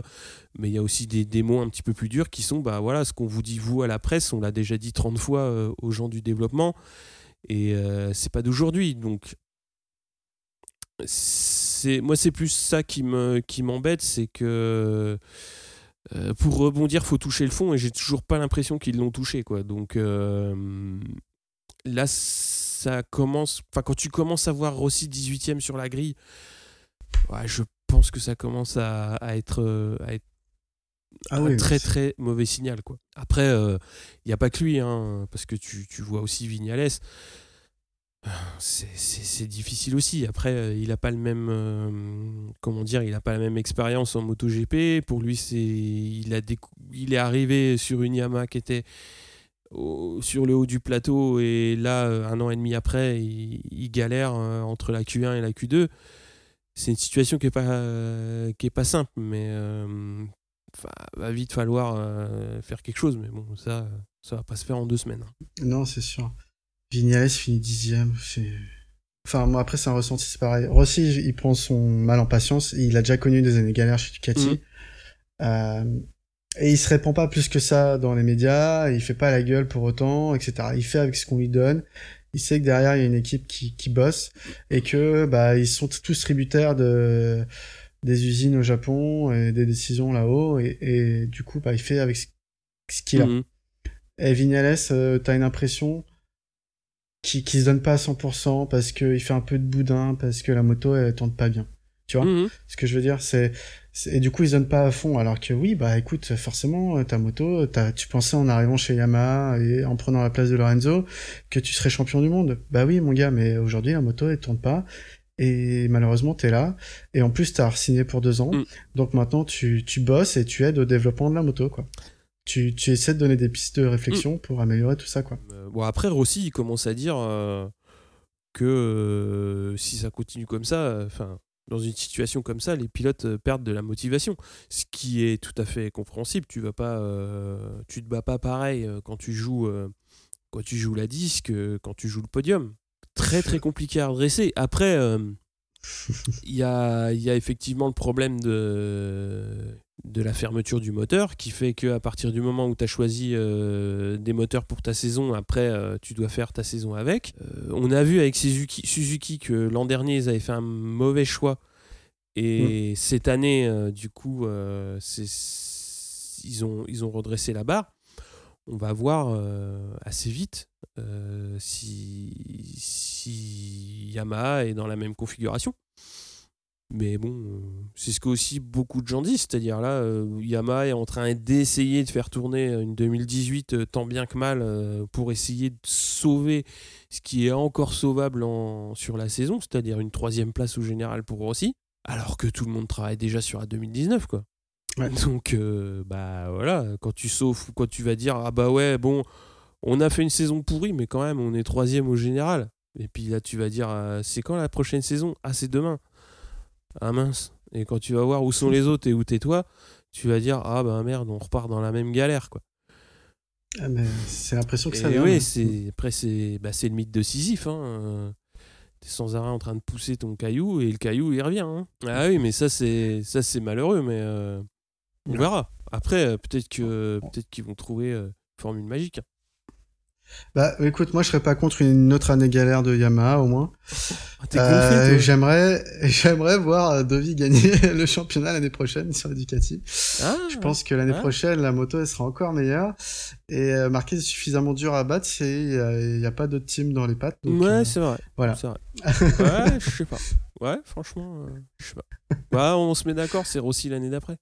Mais il y a aussi des, mots un petit peu plus durs qui sont bah voilà ce qu'on vous dit vous à la presse, on l'a déjà dit 30 fois aux gens du développement. Et c'est pas d'aujourd'hui, donc c'est moi c'est plus ça qui me qui m'embête c'est que euh, pour rebondir faut toucher le fond et j'ai toujours pas l'impression qu'ils l'ont touché quoi donc euh, là ça commence enfin quand tu commences à voir Rossi 18ème sur la grille je pense que ça commence à, être à être ah un très très mauvais signal quoi après il euh, n'y a pas que lui hein, parce que tu, tu vois aussi Vignales c'est difficile aussi. Après, euh, il n'a pas le même, euh, comment dire, il a pas la même expérience en MotoGP. Pour lui, c'est, il a il est arrivé sur une Yamaha qui était sur le haut du plateau et là, euh, un an et demi après, il, galère entre la Q1 et la Q2. C'est une situation qui est pas, qui est pas simple, mais va vite falloir faire quelque chose. Mais bon, ça, ça va pas se faire en deux semaines.
Non, c'est sûr. Vignales finit dixième, c'est. Enfin, moi, après, c'est un ressenti, c'est pareil. Rossi, il prend son mal en patience. Il a déjà connu des années galères chez Ducati. Euh, et il se répand pas plus que ça dans les médias. Il fait pas la gueule pour autant, etc. Il fait avec ce qu'on lui donne. Il sait que derrière, il y a une équipe qui, qui bosse et que, bah, ils sont tous tributaires de, des usines au Japon et des décisions là-haut. Et, et du coup, bah, il fait avec ce, qu'il a.
Mhm.
Et Vignales, euh, t'as une impression qui qui se donne pas à 100% parce qu'il fait un peu de boudin, parce que la moto elle tourne pas bien. Tu vois
Mhm.
Ce que je veux dire, c'est- et du coup ils donnent pas à fond. Alors que oui, bah écoute, forcément ta moto, tu pensais en arrivant chez Yamaha et en prenant la place de Lorenzo que tu serais champion du monde. Bah oui mon gars, mais aujourd'hui la moto elle tourne pas. Et malheureusement, t'es là. Et en plus, t'as signé pour deux ans.
Mm.
Donc maintenant, tu, tu bosses et tu aides au développement de la moto, quoi. Tu, tu essaies de donner des pistes de réflexion
Mm.
pour améliorer tout ça, quoi.
Euh, bon, après, Rossi, il commence à dire euh, que euh, si ça continue comme ça, enfin, dans une situation comme ça, les pilotes euh, perdent de la motivation. Ce qui est tout à fait compréhensible. Tu vas pas, euh, tu te bats pas pareil euh, quand tu joues, euh, quand tu joues la disque, quand tu joues le podium. Très très compliqué à redresser. Après, euh, il y, a, il y a effectivement le problème de, de la fermeture du moteur qui fait qu'à partir du moment où tu as choisi euh, des moteurs pour ta saison, après euh, tu dois faire ta saison avec. Euh, on a vu avec Suzuki, Suzuki que l'an dernier ils avaient fait un mauvais choix et cette année, du coup, ils, ont, ils ont redressé la barre. On va voir assez vite si, si Yamaha est dans la même configuration. Mais bon, euh, c'est ce que aussi beaucoup de gens disent, c'est-à-dire là, euh, Yamaha est en train d'essayer de faire tourner une 2018 euh, tant bien que mal pour essayer de sauver ce qui est encore sauvable en- sur la saison, c'est-à-dire une troisième place au général pour Rossi, alors que tout le monde travaille déjà sur la 2019, quoi.
Ouais.
Donc, euh, bah voilà, quand tu sauves ou quand tu vas dire, ah bah ouais, bon, on a fait une saison pourrie, mais quand même, on est troisième au général. Et puis là, tu vas dire, euh, c'est quand la prochaine saison? Ah, c'est demain. Ah mince. Et quand tu vas voir où sont les autres et où t'es toi, tu vas dire, ah bah merde, on repart dans la même galère, quoi.
Ah, mais c'est l'impression que ça
Et oui, c'est après c'est bah, c'est le mythe de Sisyphe. Hein. euh, T'es sans arrêt en train de pousser ton caillou et le caillou il revient. hein. Ah oui, mais ça c'est ça c'est malheureux, mais euh, on verra. Après euh, peut-être que peut-être qu'ils vont trouver euh, formule magique.
Bah écoute, moi je serais pas contre une autre année galère de Yamaha au moins.
Ah,
Euh, j'aimerais, j'aimerais voir euh, Dovi gagner le championnat l'année prochaine sur Ducati.
Ah,
Je pense que l'année
ouais.
prochaine, la moto elle sera encore meilleure. Et euh, Marquez est suffisamment dur à battre s'il n'y a, pas d'autres teams dans les pattes. donc,
ouais,
euh,
c'est vrai.
voilà.
Vrai. Ouais, je sais pas. Ouais, franchement, je sais pas. Bah, on se met d'accord, c'est Rossi l'année d'après.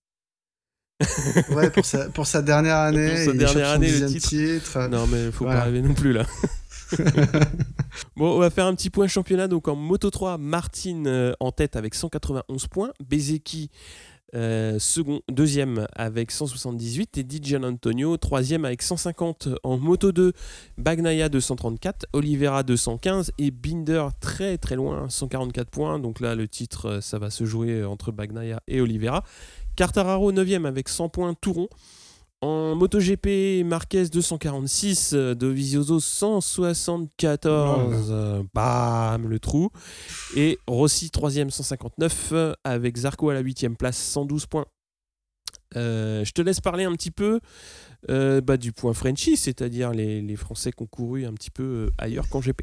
Ouais, pour sa, pour sa dernière année,
Pour sa dernière année, le
dixième titre.
Non, mais faut
Voilà.
pas rêver non plus là. bon, on va faire un petit point championnat. Donc en Moto 3, Martin euh, en tête avec 191 points, Bezeki euh, second, deuxième avec 178 et Di Antonio troisième avec 150 en Moto 2, Bagnaia 234, Oliveira 215 et Binder très très loin 144 points. Donc là le titre euh, ça va se jouer entre Bagnaia et Oliveira. Quartararo 9e avec 100 points tout rond. En MotoGP, Marquez 246, euh, Dovizioso 174, euh, bam, le trou. Et Rossi 3ème 159, euh, avec Zarco à la 8ème place 112 points. Euh, je te laisse parler un petit peu euh, bah, du point Frenchy, c'est-à-dire les, les Français qui ont couru un petit peu euh, ailleurs qu'en GP.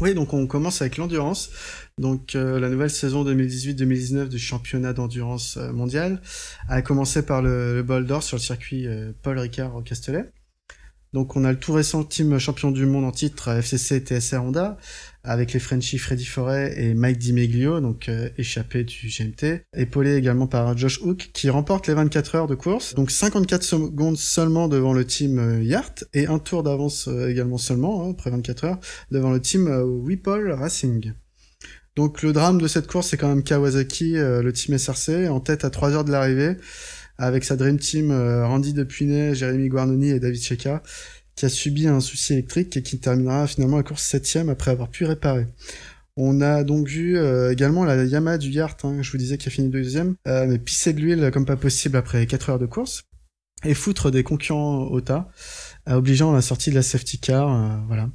Oui, donc on commence avec l'endurance. Donc euh, la nouvelle saison 2018-2019 du championnat d'endurance euh, mondial a commencé par le, le bol d'or sur le circuit euh, Paul Ricard au Castellet. Donc on a le tout récent team champion du monde en titre FCC TSR Honda avec les Frenchies Freddy Forêt et Mike Di donc euh, échappé du GMT, épaulé également par Josh Hook qui remporte les 24 heures de course, donc 54 secondes seulement devant le team euh, Yart et un tour d'avance euh, également seulement hein, après 24 heures devant le team euh, Whipple Racing. Donc le drame de cette course, c'est quand même Kawasaki, le team SRC, en tête à 3 heures de l'arrivée, avec sa Dream Team Randy Depuynet, Jérémy Guarnoni et David Cheka, qui a subi un souci électrique et qui terminera finalement la course 7 après avoir pu réparer. On a donc vu euh, également la Yamaha du Yart, hein, je vous disais qui a fini deuxième, euh, mais pisser de l'huile comme pas possible après 4 heures de course, et foutre des concurrents au tas, euh, obligeant la sortie de la safety car, voilà.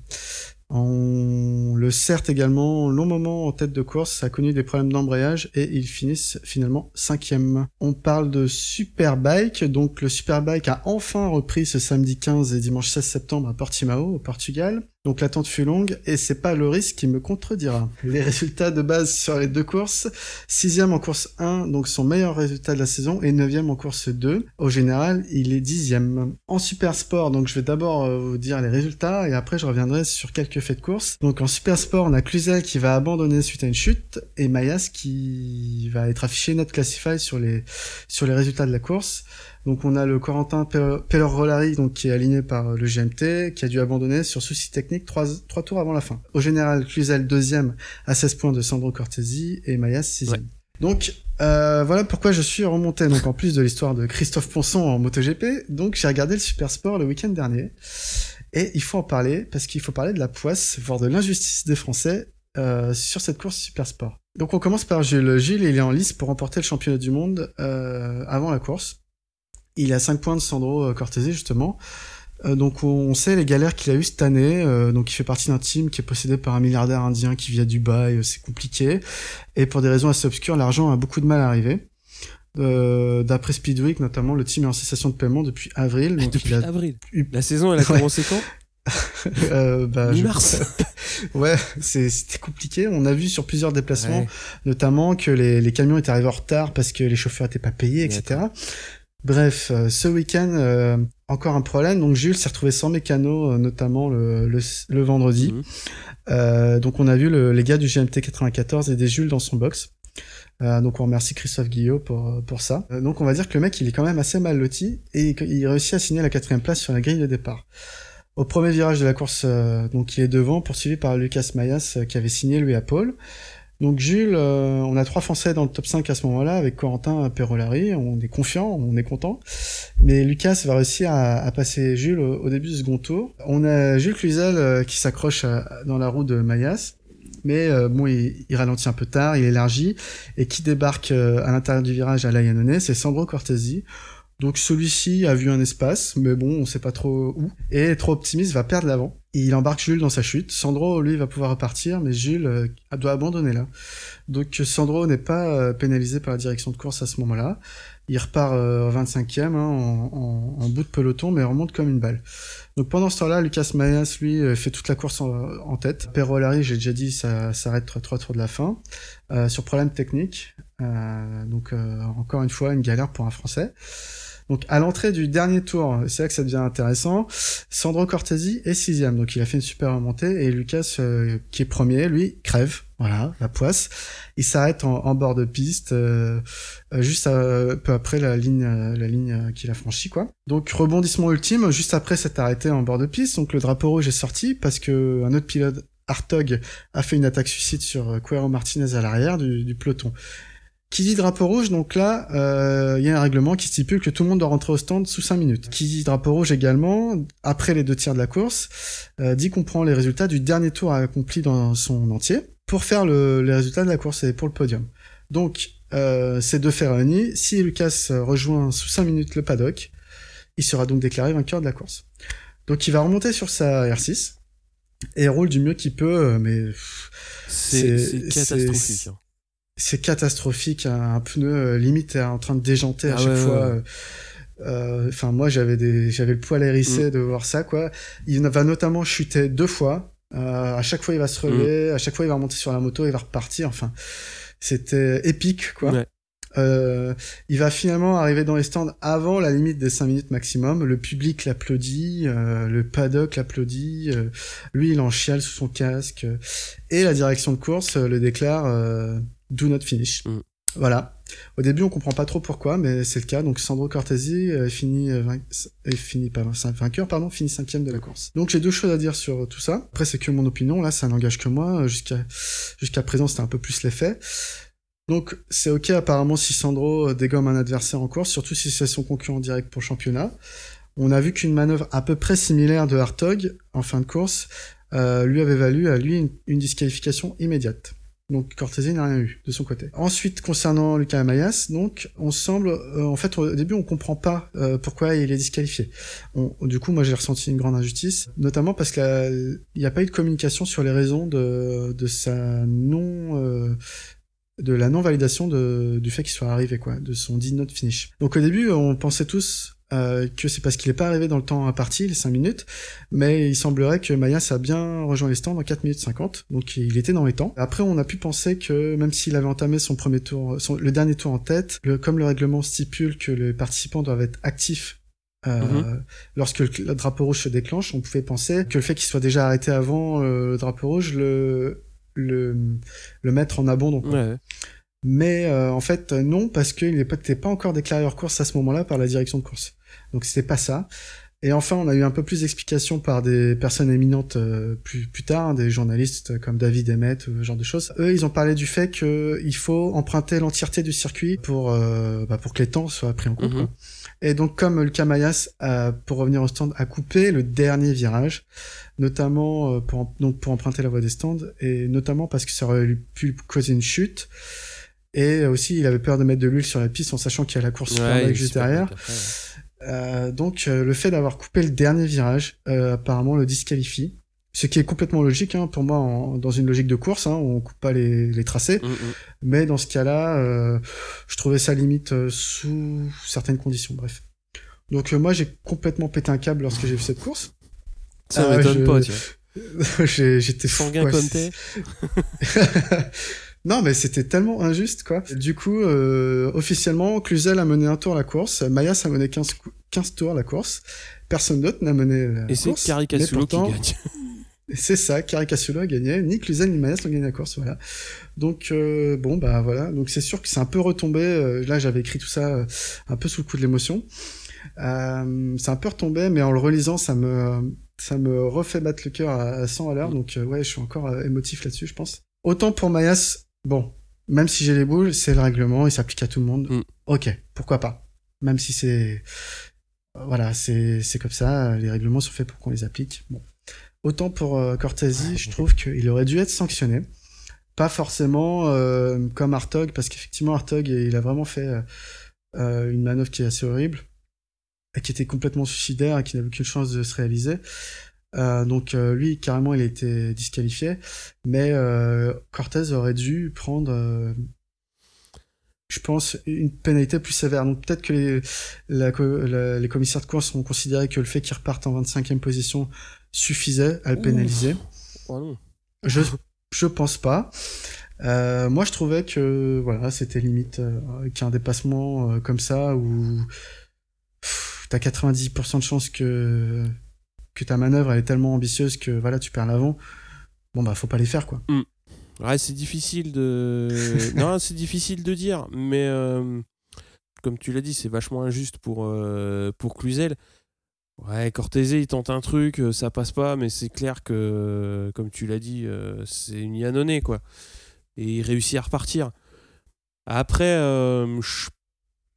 On le sert également long moment en tête de course, a connu des problèmes d'embrayage et ils finissent finalement cinquième. On parle de Superbike, donc le Superbike a enfin repris ce samedi 15 et dimanche 16 septembre à Portimao au Portugal. Donc l'attente fut longue et c'est pas le risque qui me contredira. Les résultats de base sur les deux courses, sixième en course 1, donc son meilleur résultat de la saison, et neuvième en course 2. Au général, il est dixième. En super sport, donc je vais d'abord euh, vous dire les résultats et après je reviendrai sur quelques faits de course. Donc en super sport, on a Cluzel qui va abandonner suite à une chute et Mayas qui va être affiché net classified sur les sur les résultats de la course. Donc on a le Corentin Peller-Rollari donc qui est aligné par le GMT, qui a dû abandonner sur souci technique trois, trois tours avant la fin. Au général, Cluzel deuxième à 16 points de Sandro Cortesi et Mayas sixième. Donc euh, voilà pourquoi je suis remonté. Donc en plus de l'histoire de Christophe Ponson en MotoGP, donc j'ai regardé le Super Sport le week-end dernier et il faut en parler parce qu'il faut parler de la poisse, voire de l'injustice des Français euh, sur cette course Super Sport. Donc on commence par Jules. Jules il est en lice pour remporter le championnat du monde euh, avant la course. Il a 5 points de Sandro euh, Cortese justement. Euh, donc on sait les galères qu'il a eues cette année. Euh, donc il fait partie d'un team qui est possédé par un milliardaire indien qui vit à Dubaï. c'est compliqué. Et pour des raisons assez obscures, l'argent a beaucoup de mal à arriver. D'après Speedweek, notamment, le team est en cessation de paiement depuis avril.
Donc depuis avril. La saison, elle a commencé quand?
Euh, bah,
mars
ouais, c'était compliqué. On a vu sur plusieurs déplacements, notamment que les, les, camions étaient arrivés en retard parce que les chauffeurs étaient pas payés, etc. Bref, euh, ce week-end, euh, encore un problème. Donc Jules s'est retrouvé sans mécano, euh, notamment le, le, vendredi. Mhm. donc on a vu les gars du GMT 94 et des Jules dans son box. donc on remercie Christophe Guillot pour, pour ça. donc on va dire que le mec il est quand même assez mal loti et il réussit à signer la quatrième place sur la grille de départ. Au premier virage de la course, donc il est devant, poursuivi par Lucas Mayas qui avait signé lui à Paul. Donc Jules, euh, on a trois Français dans le top 5 à ce moment-là, avec Corentin Perolari, on est confiant, on est content. Mais Lucas va réussir à, passer Jules au, début du second tour. On a Jules Cluzel euh, qui s'accroche dans la roue de Mayas, mais euh, bon, il, ralentit un peu tard, il élargit, et qui débarque à l'intérieur du virage à Laianone, c'est Sandro Cortesi. Donc celui-ci a vu un espace, mais bon, on sait pas trop où. Et trop optimiste va perdre l'avant. Il embarque Jules dans sa chute. Sandro, lui, va pouvoir repartir, mais Jules euh, doit abandonner là. Donc Sandro n'est pas euh, pénalisé par la direction de course à ce moment-là. Il repart euh, 25e hein, en, en, bout de peloton, mais remonte comme une balle. Donc pendant ce temps-là, Lucas Mayas, lui, euh, fait toute la course en, tête. Perolari, j'ai déjà dit, ça s'arrête trois tours de la fin. sur problème technique. donc encore une fois, une galère pour un Français. Donc à l'entrée du dernier tour, c'est là que ça devient intéressant, Sandro Cortesi est sixième, donc il a fait une super remontée, et Lucas, euh, qui est premier, lui, crève, voilà, la poisse. Il s'arrête en, bord de piste, euh, euh, juste peu après la ligne, la ligne qu'il a franchie, quoi. Donc rebondissement ultime, juste après s'être arrêté en bord de piste, donc le drapeau rouge est sorti parce que un autre pilote Hartog a fait une attaque suicide sur Cuero Martinez à l'arrière du peloton. Qui dit drapeau rouge, donc là, il euh, y a un règlement qui stipule que tout le monde doit rentrer au stand sous 5 minutes. Qui dit drapeau rouge également, après les deux tiers de la course, euh, dit qu'on prend les résultats du dernier tour accompli dans son entier pour faire le, les résultats de la course et pour le podium. Donc, euh, ces deux faits réunis, si Lucas rejoint sous 5 minutes le paddock, il sera donc déclaré vainqueur de la course. Donc il va remonter sur sa R6 et roule du mieux qu'il peut, euh, mais
c'est catastrophique. Hein
c'est catastrophique. Un, pneu euh, limite est en train de déjanter à ah chaque fois. Euh, euh, enfin, moi, j'avais des, j'avais le poil hérissé mm. de voir ça, quoi. Il va notamment chuter deux fois. à chaque fois, il va se relever. Mm. À chaque fois, il va remonter sur la moto. Il va repartir. Enfin, c'était épique, quoi. il va finalement arriver dans les stands avant la limite des 5 minutes maximum. Le public l'applaudit, le paddock l'applaudit. lui, il en chiale sous son casque. et la direction de course le déclare do not finish. Mm. Voilà. Au début, on comprend pas trop pourquoi, mais c'est le cas. Donc, Sandro Cortesi euh, finit, euh, finit pas vainqueur, pardon, finit cinquième de la course. Donc, j'ai deux choses à dire sur tout ça. Après, c'est que mon opinion. Là, ça n'engage que moi. Jusqu'à jusqu'à présent, c'était un peu plus l'effet. Donc, c'est ok apparemment si Sandro euh, dégomme un adversaire en course, surtout si c'est son concurrent direct pour le championnat. On a vu qu'une manœuvre à peu près similaire de Hartog en fin de course lui avait valu à lui une disqualification immédiate. Donc Cortese n'a rien eu de son côté. Ensuite, concernant Lucas Mayas, donc on semble, euh, en fait, au début, on comprend pas euh, pourquoi il est disqualifié. Du coup, moi, j'ai ressenti une grande injustice, notamment parce qu'il n'y a pas eu de communication sur les raisons de, de sa non, euh, de la non validation du fait qu'il soit arrivé, quoi, de son did not finish. Donc au début, on pensait tous euh, que c'est parce qu'il n'est pas arrivé dans le temps imparti, les 5 minutes, mais il semblerait que Mayas a bien rejoint les stands en 4 minutes 50, donc il était dans les temps. Après, on a pu penser que même s'il avait entamé son premier tour, le dernier tour en tête, comme le règlement stipule que les participants doivent être actifs euh, mhm. Lorsque le, drapeau rouge se déclenche, on pouvait penser que le fait qu'il soit déjà arrêté avant euh, le drapeau rouge le, le, le mettre en abandon. Mais euh, en fait, non, parce qu'il n'était pas encore déclaré hors course à ce moment-là par la direction de course. Donc c'était pas ça. Et enfin, on a eu un peu plus d'explications par des personnes éminentes euh, plus, plus tard, des journalistes comme David Emmett, ou ce genre de choses. Eux, ils ont parlé du fait qu'il faut emprunter l'entièreté du circuit pour, euh, bah, pour que les temps soient pris en compte. Mhm. Et donc, comme le Kamayas, pour revenir au stand, a coupé le dernier virage, notamment pour, donc pour emprunter la voie des stands, et notamment parce que ça aurait pu causer une chute. Et aussi, il avait peur de mettre de l'huile sur la piste en sachant qu'il y a la course juste derrière. Euh, donc, euh, le fait d'avoir coupé le dernier virage, euh, apparemment, le disqualifie. Ce qui est complètement logique, hein, pour moi, dans une logique de course, hein, on coupe pas les, les tracés. Mm, mm. Mais dans ce cas-là, euh, je trouvais ça limite sous certaines conditions. Bref. Donc, moi, j'ai complètement pété un câble lorsque j'ai vu cette course.
Ça m'étonne pas, tu vois.
J'étais
sanguin comme t'es.
Non, mais c'était tellement injuste, quoi. Du coup, euh, officiellement, Cluzel a mené un tour la course, Mayas a mené 15, 15 tours la course, personne d'autre n'a mené la
Et
course.
Et c'est Caricasulo qui gagne.
C'est ça, Caricasulo a gagné, ni Cluzel ni Mayas n'ont gagné la course, voilà. Donc euh, bon bah voilà, donc c'est sûr que c'est un peu retombé. Euh, là j'avais écrit tout ça euh, un peu sous le coup de l'émotion. Euh, c'est un peu retombé, mais en le relisant, ça me ça me refait battre le cœur à 100 à l'heure. Donc ouais, je suis encore émotif là-dessus, je pense. Autant pour Mayas, bon, même si j'ai les boules, c'est le règlement, il s'applique à tout le monde. Mm. Ok, pourquoi pas. Même si c'est, voilà, c'est c'est comme ça, les règlements sont faits pour qu'on les applique. Bon, autant pour euh, Cortesi, je trouve qu'il aurait dû être sanctionné, pas forcément euh, comme Artog, parce qu'effectivement Artog, il a vraiment fait euh, une manœuvre qui est assez horrible, et qui était complètement suicidaire et qui n'avait aucune chance de se réaliser. Euh, donc euh, lui, carrément, il a été disqualifié. Mais euh, Cortez aurait dû prendre, je pense, une pénalité plus sévère. Donc peut-être que les, les commissaires de course ont considéré que le fait qu'il reparte en 25e position suffisait à le pénaliser.
Oh
je, je pense pas. moi, je trouvais que voilà, c'était limite qu'un dépassement comme ça où t'as 90% de chances que que ta manœuvre elle est tellement ambitieuse que voilà tu perds l'avant. Bon bah faut pas les faire quoi.
Mm. ouais c'est difficile de non c'est difficile de dire mais euh, comme tu l'as dit c'est vachement injuste pour euh, pour Cluzel. Ouais Cortese il tente un truc euh, ça passe pas mais c'est clair que comme tu l'as dit c'est une Yannone quoi. Et il réussit à repartir. Après je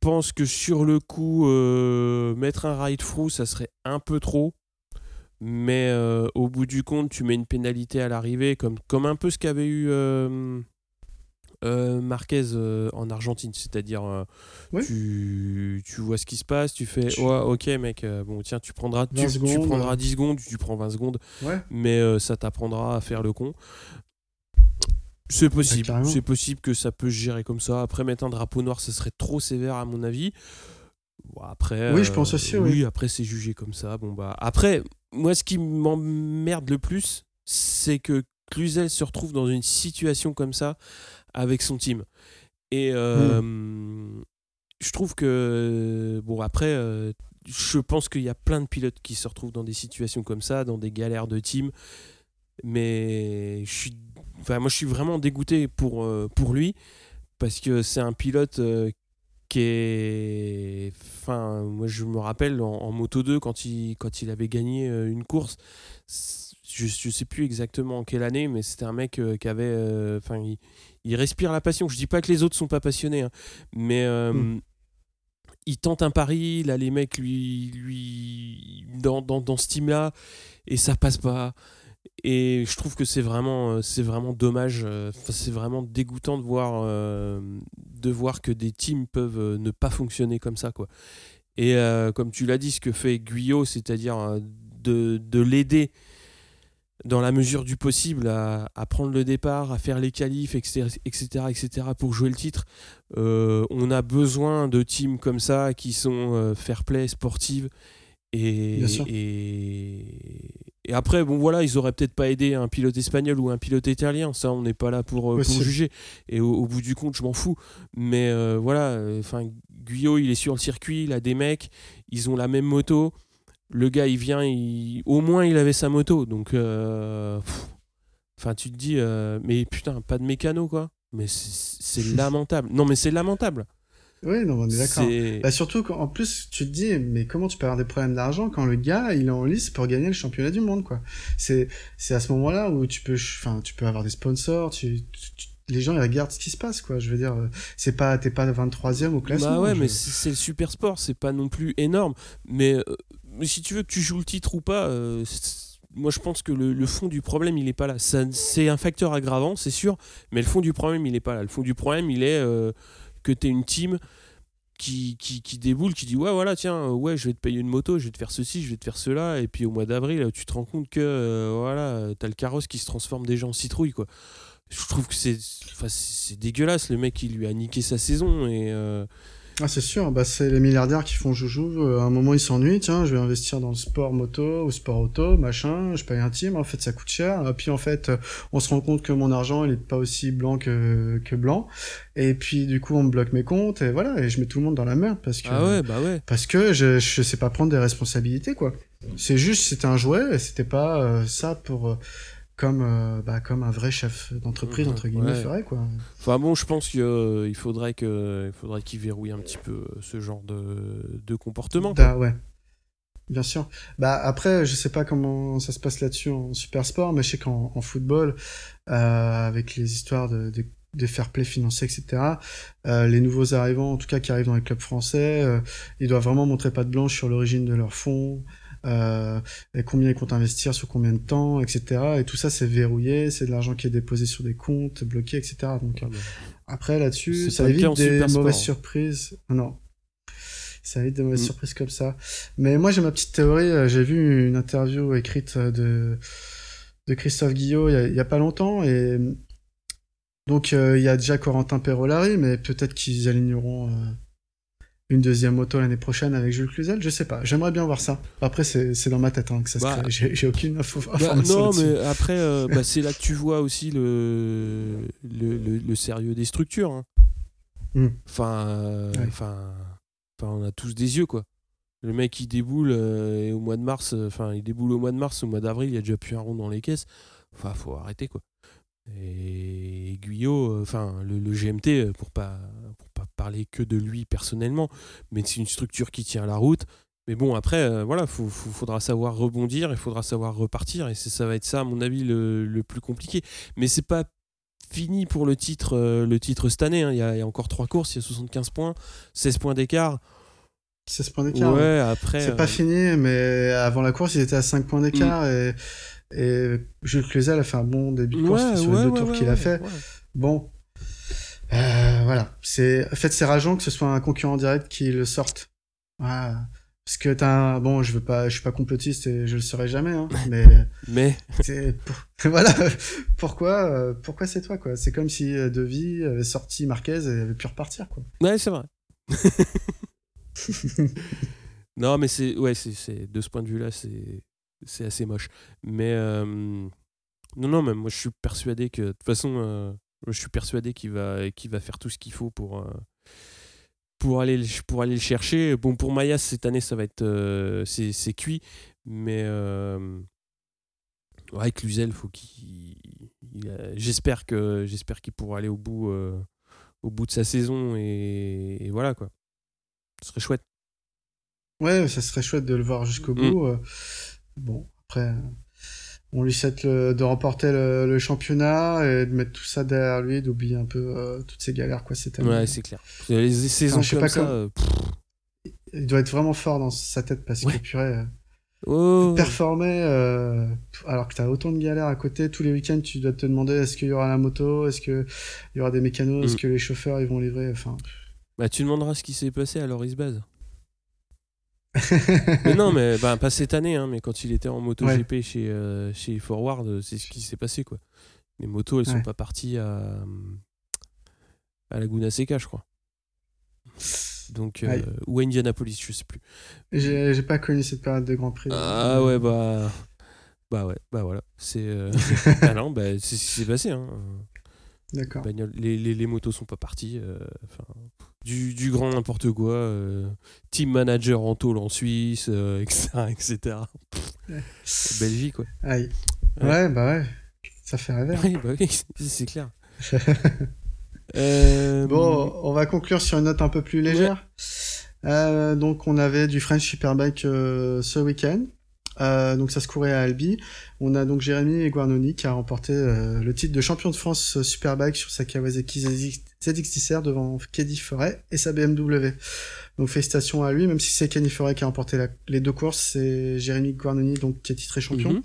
pense que sur le coup mettre un ride through ça serait un peu trop mais euh, au bout du compte, tu mets une pénalité à l'arrivée, comme, comme un peu ce qu'avait eu euh, euh, Marquez en Argentine. C'est-à-dire, tu, tu, vois ce qui se passe, tu fais ouais, Ok, mec, bon, tiens, tu prendras, tu, tu, prendras 10 secondes, tu prends 20 secondes, mais ça t'apprendra à faire le con. C'est possible, c'est possible que ça peut se gérer comme ça. Après, mettre un drapeau noir, ça serait trop sévère à mon avis. après,
oui, je pense aussi.
oui, après c'est jugé comme ça. Bon bah après, moi, ce qui m'emmerde le plus, c'est que Cluzel se retrouve dans une situation comme ça avec son team. Et euh, hmm. je trouve que, bon, après, euh, je pense qu'il y a plein de pilotes qui se retrouvent dans des situations comme ça, dans des galères de team. Mais je suis, enfin, moi, je suis vraiment dégoûté pour, euh, pour lui parce que c'est un pilote qui est. Enfin, moi je me rappelle en, Moto 2 quand il, quand il avait gagné euh, une course. Je, je sais plus exactement en quelle année, mais c'était un mec euh, qui avait. Euh, enfin, il, respire la passion. Je dis pas que les autres sont pas passionnés, hein, mais. Hmm. Il tente un pari, là les mecs lui, lui dans, dans, dans ce team là, et ça passe pas. Et je trouve que c'est vraiment, c'est vraiment dommage. c'est vraiment dégoûtant de voir, de voir que des teams peuvent ne pas fonctionner comme ça, quoi. Et comme tu l'as dit, ce que fait Guyot, c'est-à-dire de, de l'aider dans la mesure du possible à, prendre le départ, à faire les qualifs, etc., etc., etc. pour jouer le titre. Euh, on a besoin de teams comme ça qui sont euh, fair play, sportives. Et, et, après, bon voilà, ils auraient peut-être pas aidé un pilote espagnol ou un pilote italien. Ça, on n'est pas là pour, euh, pour juger. Et au, bout du compte, je m'en fous. Mais voilà, enfin, Guyot, il est sur le circuit, il a des mecs, ils ont la même moto le gars il vient, au moins il avait sa moto, donc euh, enfin tu te dis, euh, mais putain, pas de mécano quoi, mais c'est lamentable. Non mais c'est lamentable.
Oui, non, on est d'accord. Bah, surtout qu'en plus, tu te dis, mais comment tu peux avoir des problèmes d'argent quand le gars, il est en lice pour gagner le championnat du monde, quoi. C'est, c'est à ce moment-là où tu peux, enfin, tu peux avoir des sponsors, tu, les gens, ils regardent ce qui se passe, quoi. Je veux dire, c'est pas, t'es pas 23e au classement.
Bah ouais, mais c'est le super sport, c'est pas non plus énorme. Mais euh, mais si tu veux que tu joues le titre ou pas, euh, moi je pense que le, fond du problème il est pas là. C'est un facteur aggravant, c'est sûr, mais le fond du problème il est pas là. Le fond du problème il est euh, que tu une team qui, qui, qui, déboule, qui dit ouais voilà tiens euh, ouais je vais te payer une moto, je vais te faire ceci, je vais te faire cela, et puis au mois d'avril tu te rends compte que voilà t'as le carrosse qui se transforme déjà en citrouille quoi. Je trouve que c'est c'est dégueulasse le mec il lui a niqué sa saison et
ah, c'est sûr, bah, c'est les milliardaires qui font joujou. Euh, à un moment, ils s'ennuient. Tiens, je vais investir dans le sport moto ou sport auto, machin. Je paye un team. En fait, ça coûte cher. Et puis, en fait, euh, on se rend compte que mon argent, il est pas aussi blanc que, que blanc. Et puis, du coup, on me bloque mes comptes. Et voilà. Et je mets tout le monde dans la merde parce que.
Ah ouais, bah ouais.
Parce que je, je sais pas prendre des responsabilités, quoi. C'est juste, c'était un jouet et c'était pas euh, ça pour comme, euh, bah, comme un vrai chef d'entreprise, entre guillemets, ferait. Quoi.
Enfin bon, je pense qu'il euh, faudrait qu'il qu'il verrouille un petit peu euh, ce genre de, de comportement.
ouais. Bien sûr. Bah après, je sais pas comment ça se passe là-dessus en super sport, mais je sais qu'en en football, avec les histoires de, de, fair play financier, etc., les nouveaux arrivants, en tout cas qui arrivent dans les clubs français, ils doivent vraiment montrer pas de blanche sur l'origine de leurs fonds, euh, et combien ils comptent investir, sur combien de temps, etc. Et tout ça, c'est verrouillé, c'est de l'argent qui est déposé sur des comptes, bloqués, etc. Donc, ah après, là-dessus, ça évite des mauvaises hein. surprises. Non. Ça évite des mauvaises mm. surprises comme ça. Mais moi, j'ai ma petite théorie. Euh, j'ai vu une interview écrite de, de Christophe Guillot il y, a, pas longtemps et donc euh, il y a déjà Corentin Perolari, mais peut-être qu'ils aligneront une deuxième moto l'année prochaine avec Jules Cluzel Je sais pas. J'aimerais bien voir ça. Après, c'est dans ma tête hein, que ça bah, J'ai aucune info,
bah, Non, mais après, euh, bah, c'est là que tu vois aussi le, le, le, sérieux des structures. Hein. Hmm. Enfin, enfin, enfin, on a tous des yeux, quoi. Le mec, il déboule euh, au mois de mars, euh, enfin, il déboule au mois de mars, au mois d'avril, il y a déjà plus un rond dans les caisses. Enfin, faut arrêter, quoi. Et Guyot, enfin, le, le, GMT, pour pas, parler que de lui personnellement, mais c'est une structure qui tient la route. Mais bon, après, euh, voilà, il faudra savoir rebondir, il faudra savoir repartir, et ça va être ça, à mon avis, le, plus compliqué. Mais c'est pas fini pour le titre, euh, le titre cette année. Hein. Il, y a, encore trois courses, il y a 75 points, 16 points d'écart.
16 points d'écart.
Ouais, après.
C'est pas euh, fini, mais avant la course, il était à 5 points d'écart. Mm. Et, et Jules Cluzel a fait un bon début de course sur les deux tours qu'il a fait. Bon, euh, voilà. C'est, en fait, c'est rageant que ce soit un concurrent direct qui le sorte. Voilà. Parce que t'as un... bon, je veux pas, je suis pas complotiste et je le serai jamais, hein, mais.
mais.
voilà. pourquoi, euh, pourquoi c'est toi, quoi? C'est comme si euh, Devi avait sorti Marquez et avait pu repartir, quoi.
Ouais, c'est vrai. non, mais c'est, ouais, c'est, de ce point de vue-là, c'est, c'est assez moche. Mais non, non, mais moi, je suis persuadé que de toute façon je suis persuadé qu'il va, va faire tout ce qu'il faut pour, euh, pour, aller, pour aller le chercher. Bon, pour Mayas, cette année, ça va être. Euh, c'est cuit. Mais. Euh, ouais, avec Luzel, faut qu'il. J'espère que j'espère qu'il pourra aller au bout, au bout de sa saison. Et, voilà, quoi. Ce serait chouette.
Ouais, ça serait chouette de le voir jusqu'au mm. bout. Bon, après on lui souhaite de remporter le, championnat et de mettre tout ça derrière lui, d'oublier un peu euh, toutes ces galères quoi cette
année. Ouais, c'est clair. Les saisons comme ça. Euh,
il doit être vraiment fort dans sa tête parce que purée,
Oh.
performer euh, alors que tu as autant de galères à côté tous les week-ends tu dois te demander est-ce qu'il y aura la moto est-ce qu'il y aura des mécanos est-ce
Mm.
que les chauffeurs ils vont livrer enfin
Bah, tu demanderas ce qui s'est passé à Loris Baz. mais non, mais bah, pas cette année, hein, mais quand il était en MotoGP chez, euh, chez Forward, euh, c'est ce qui s'est passé. quoi. Les motos, elles sont
Ouais.
pas parties à, à Laguna Seca, je crois. Donc, euh, ou à Indianapolis, je sais plus.
j'ai pas connu cette période de Grand Prix
Ah ouais, bah. Bah ouais, bah voilà. C'est. euh, ah non, bah, c'est ce qui s'est passé. Hein.
d'accord
les, les, les motos sont pas parties. enfin, du, du grand n'importe quoi. euh, team manager en tôle en Suisse, euh, etc. etc.
Ouais.
Pff, Belgique.
Aïe.
Ouais.
Ouais. bah ouais ça fait rêver hein.
Oui, bah oui, c'est- clair. Euh,
Bon, on va conclure sur une note un peu plus légère. Euh, donc, on avait du French Superbike euh, ce week-end. Euh, donc, ça se courait à Albi. On a donc Jérémy Guarnoni qui a remporté euh, le titre de champion de France Superbike sur sa Kawasaki ZX ZX-10R devant Kenny Forêt et sa BMW. Donc, félicitations à lui, même si c'est Kenny Forêt qui a remporté la- les deux courses, c'est Jérémy Guarnoni donc qui est titré champion.
mhm.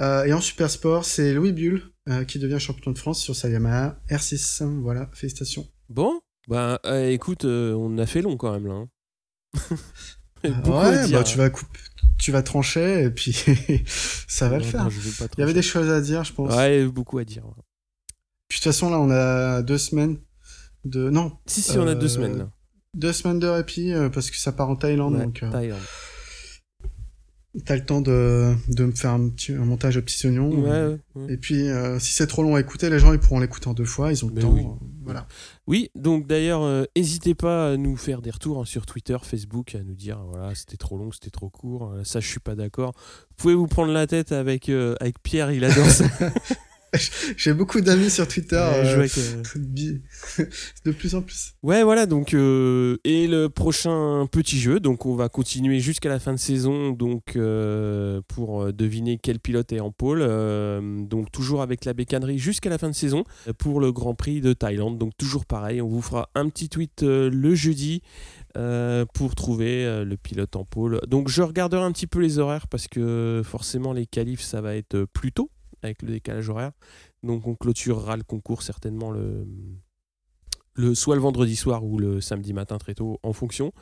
Euh, et en super sport, c'est Louis Bull euh, qui devient champion de France sur sa Yamaha R6. Voilà, félicitations.
Bon, bah euh, écoute, on a fait long quand même là. hein.
Ouais, bah tu vas couper, tu vas trancher et puis ça va le faire.
non,
Il y avait des choses à dire, je pense.
Ouais, beaucoup à dire.
Puis de toute façon là, on a deux semaines de non,
Si, si, on a deux
Euh,
semaines là.
deux semaines de répit euh, parce que ça part en Thaïlande,
Ouais,
donc euh,
Thaïlande.
t'as le temps de, de me faire un petit un montage aux petits oignons.
Ouais, ouais, ouais.
Et puis euh, si c'est trop long à écouter, les gens ils pourront l'écouter en deux fois, ils ont le
Mais
temps.
oui.
euh, voilà.
Oui, donc d'ailleurs, n'hésitez pas à nous faire des retours hein, sur Twitter, Facebook, à nous dire voilà, c'était trop long, c'était trop court, ça je suis pas d'accord. Vous pouvez vous prendre la tête avec, euh, avec Pierre, il adore ça.
J'ai beaucoup d'amis sur Twitter. Euh, de plus en plus.
Ouais, voilà, donc, euh, et le prochain petit jeu, donc on va continuer jusqu'à la fin de saison, donc euh, pour euh, deviner quel pilote est en pôle, donc toujours avec la bécannerie jusqu'à la fin de saison pour le Grand Prix de Thaïlande, donc toujours pareil, on vous fera un petit tweet le jeudi euh, pour trouver euh, le pilote en pôle. Donc je regarderai un petit peu les horaires parce que forcément les qualifs ça va être plus tôt avec le décalage horaire, donc on clôturera le concours certainement le le, soit le vendredi soir ou le samedi matin très tôt en fonction.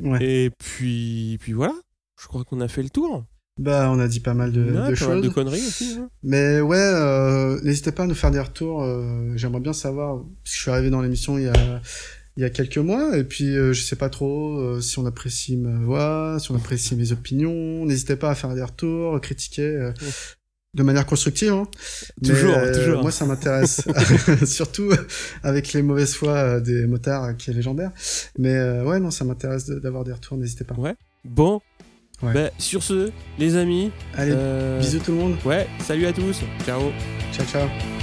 Ouais.
Et puis, puis voilà, je crois qu'on a fait le tour.
Bah, on a dit pas mal de,
Ouais,
de
pas mal
choses.
de conneries aussi. hein.
Mais ouais, euh, n'hésitez pas à nous faire des retours. euh, J'aimerais bien savoir. parce que Je suis arrivé dans l'émission il y a il y a quelques mois et puis euh, je sais pas trop euh, si on apprécie ma voix, si on apprécie mes opinions. N'hésitez pas à faire des retours, critiquer euh, de manière constructive. Hein. Mais,
Toujours,
euh,
toujours.
Moi, ça m'intéresse, surtout avec les mauvaises fois euh, des motards euh, qui est légendaire. Mais euh, ouais, non, ça m'intéresse de- d'avoir des retours. N'hésitez pas.
Bon,
Ouais.
bah, sur ce, les amis,
Allez,
euh,
bisous tout le monde.
Ouais, salut à tous. Ciao.
Ciao, ciao.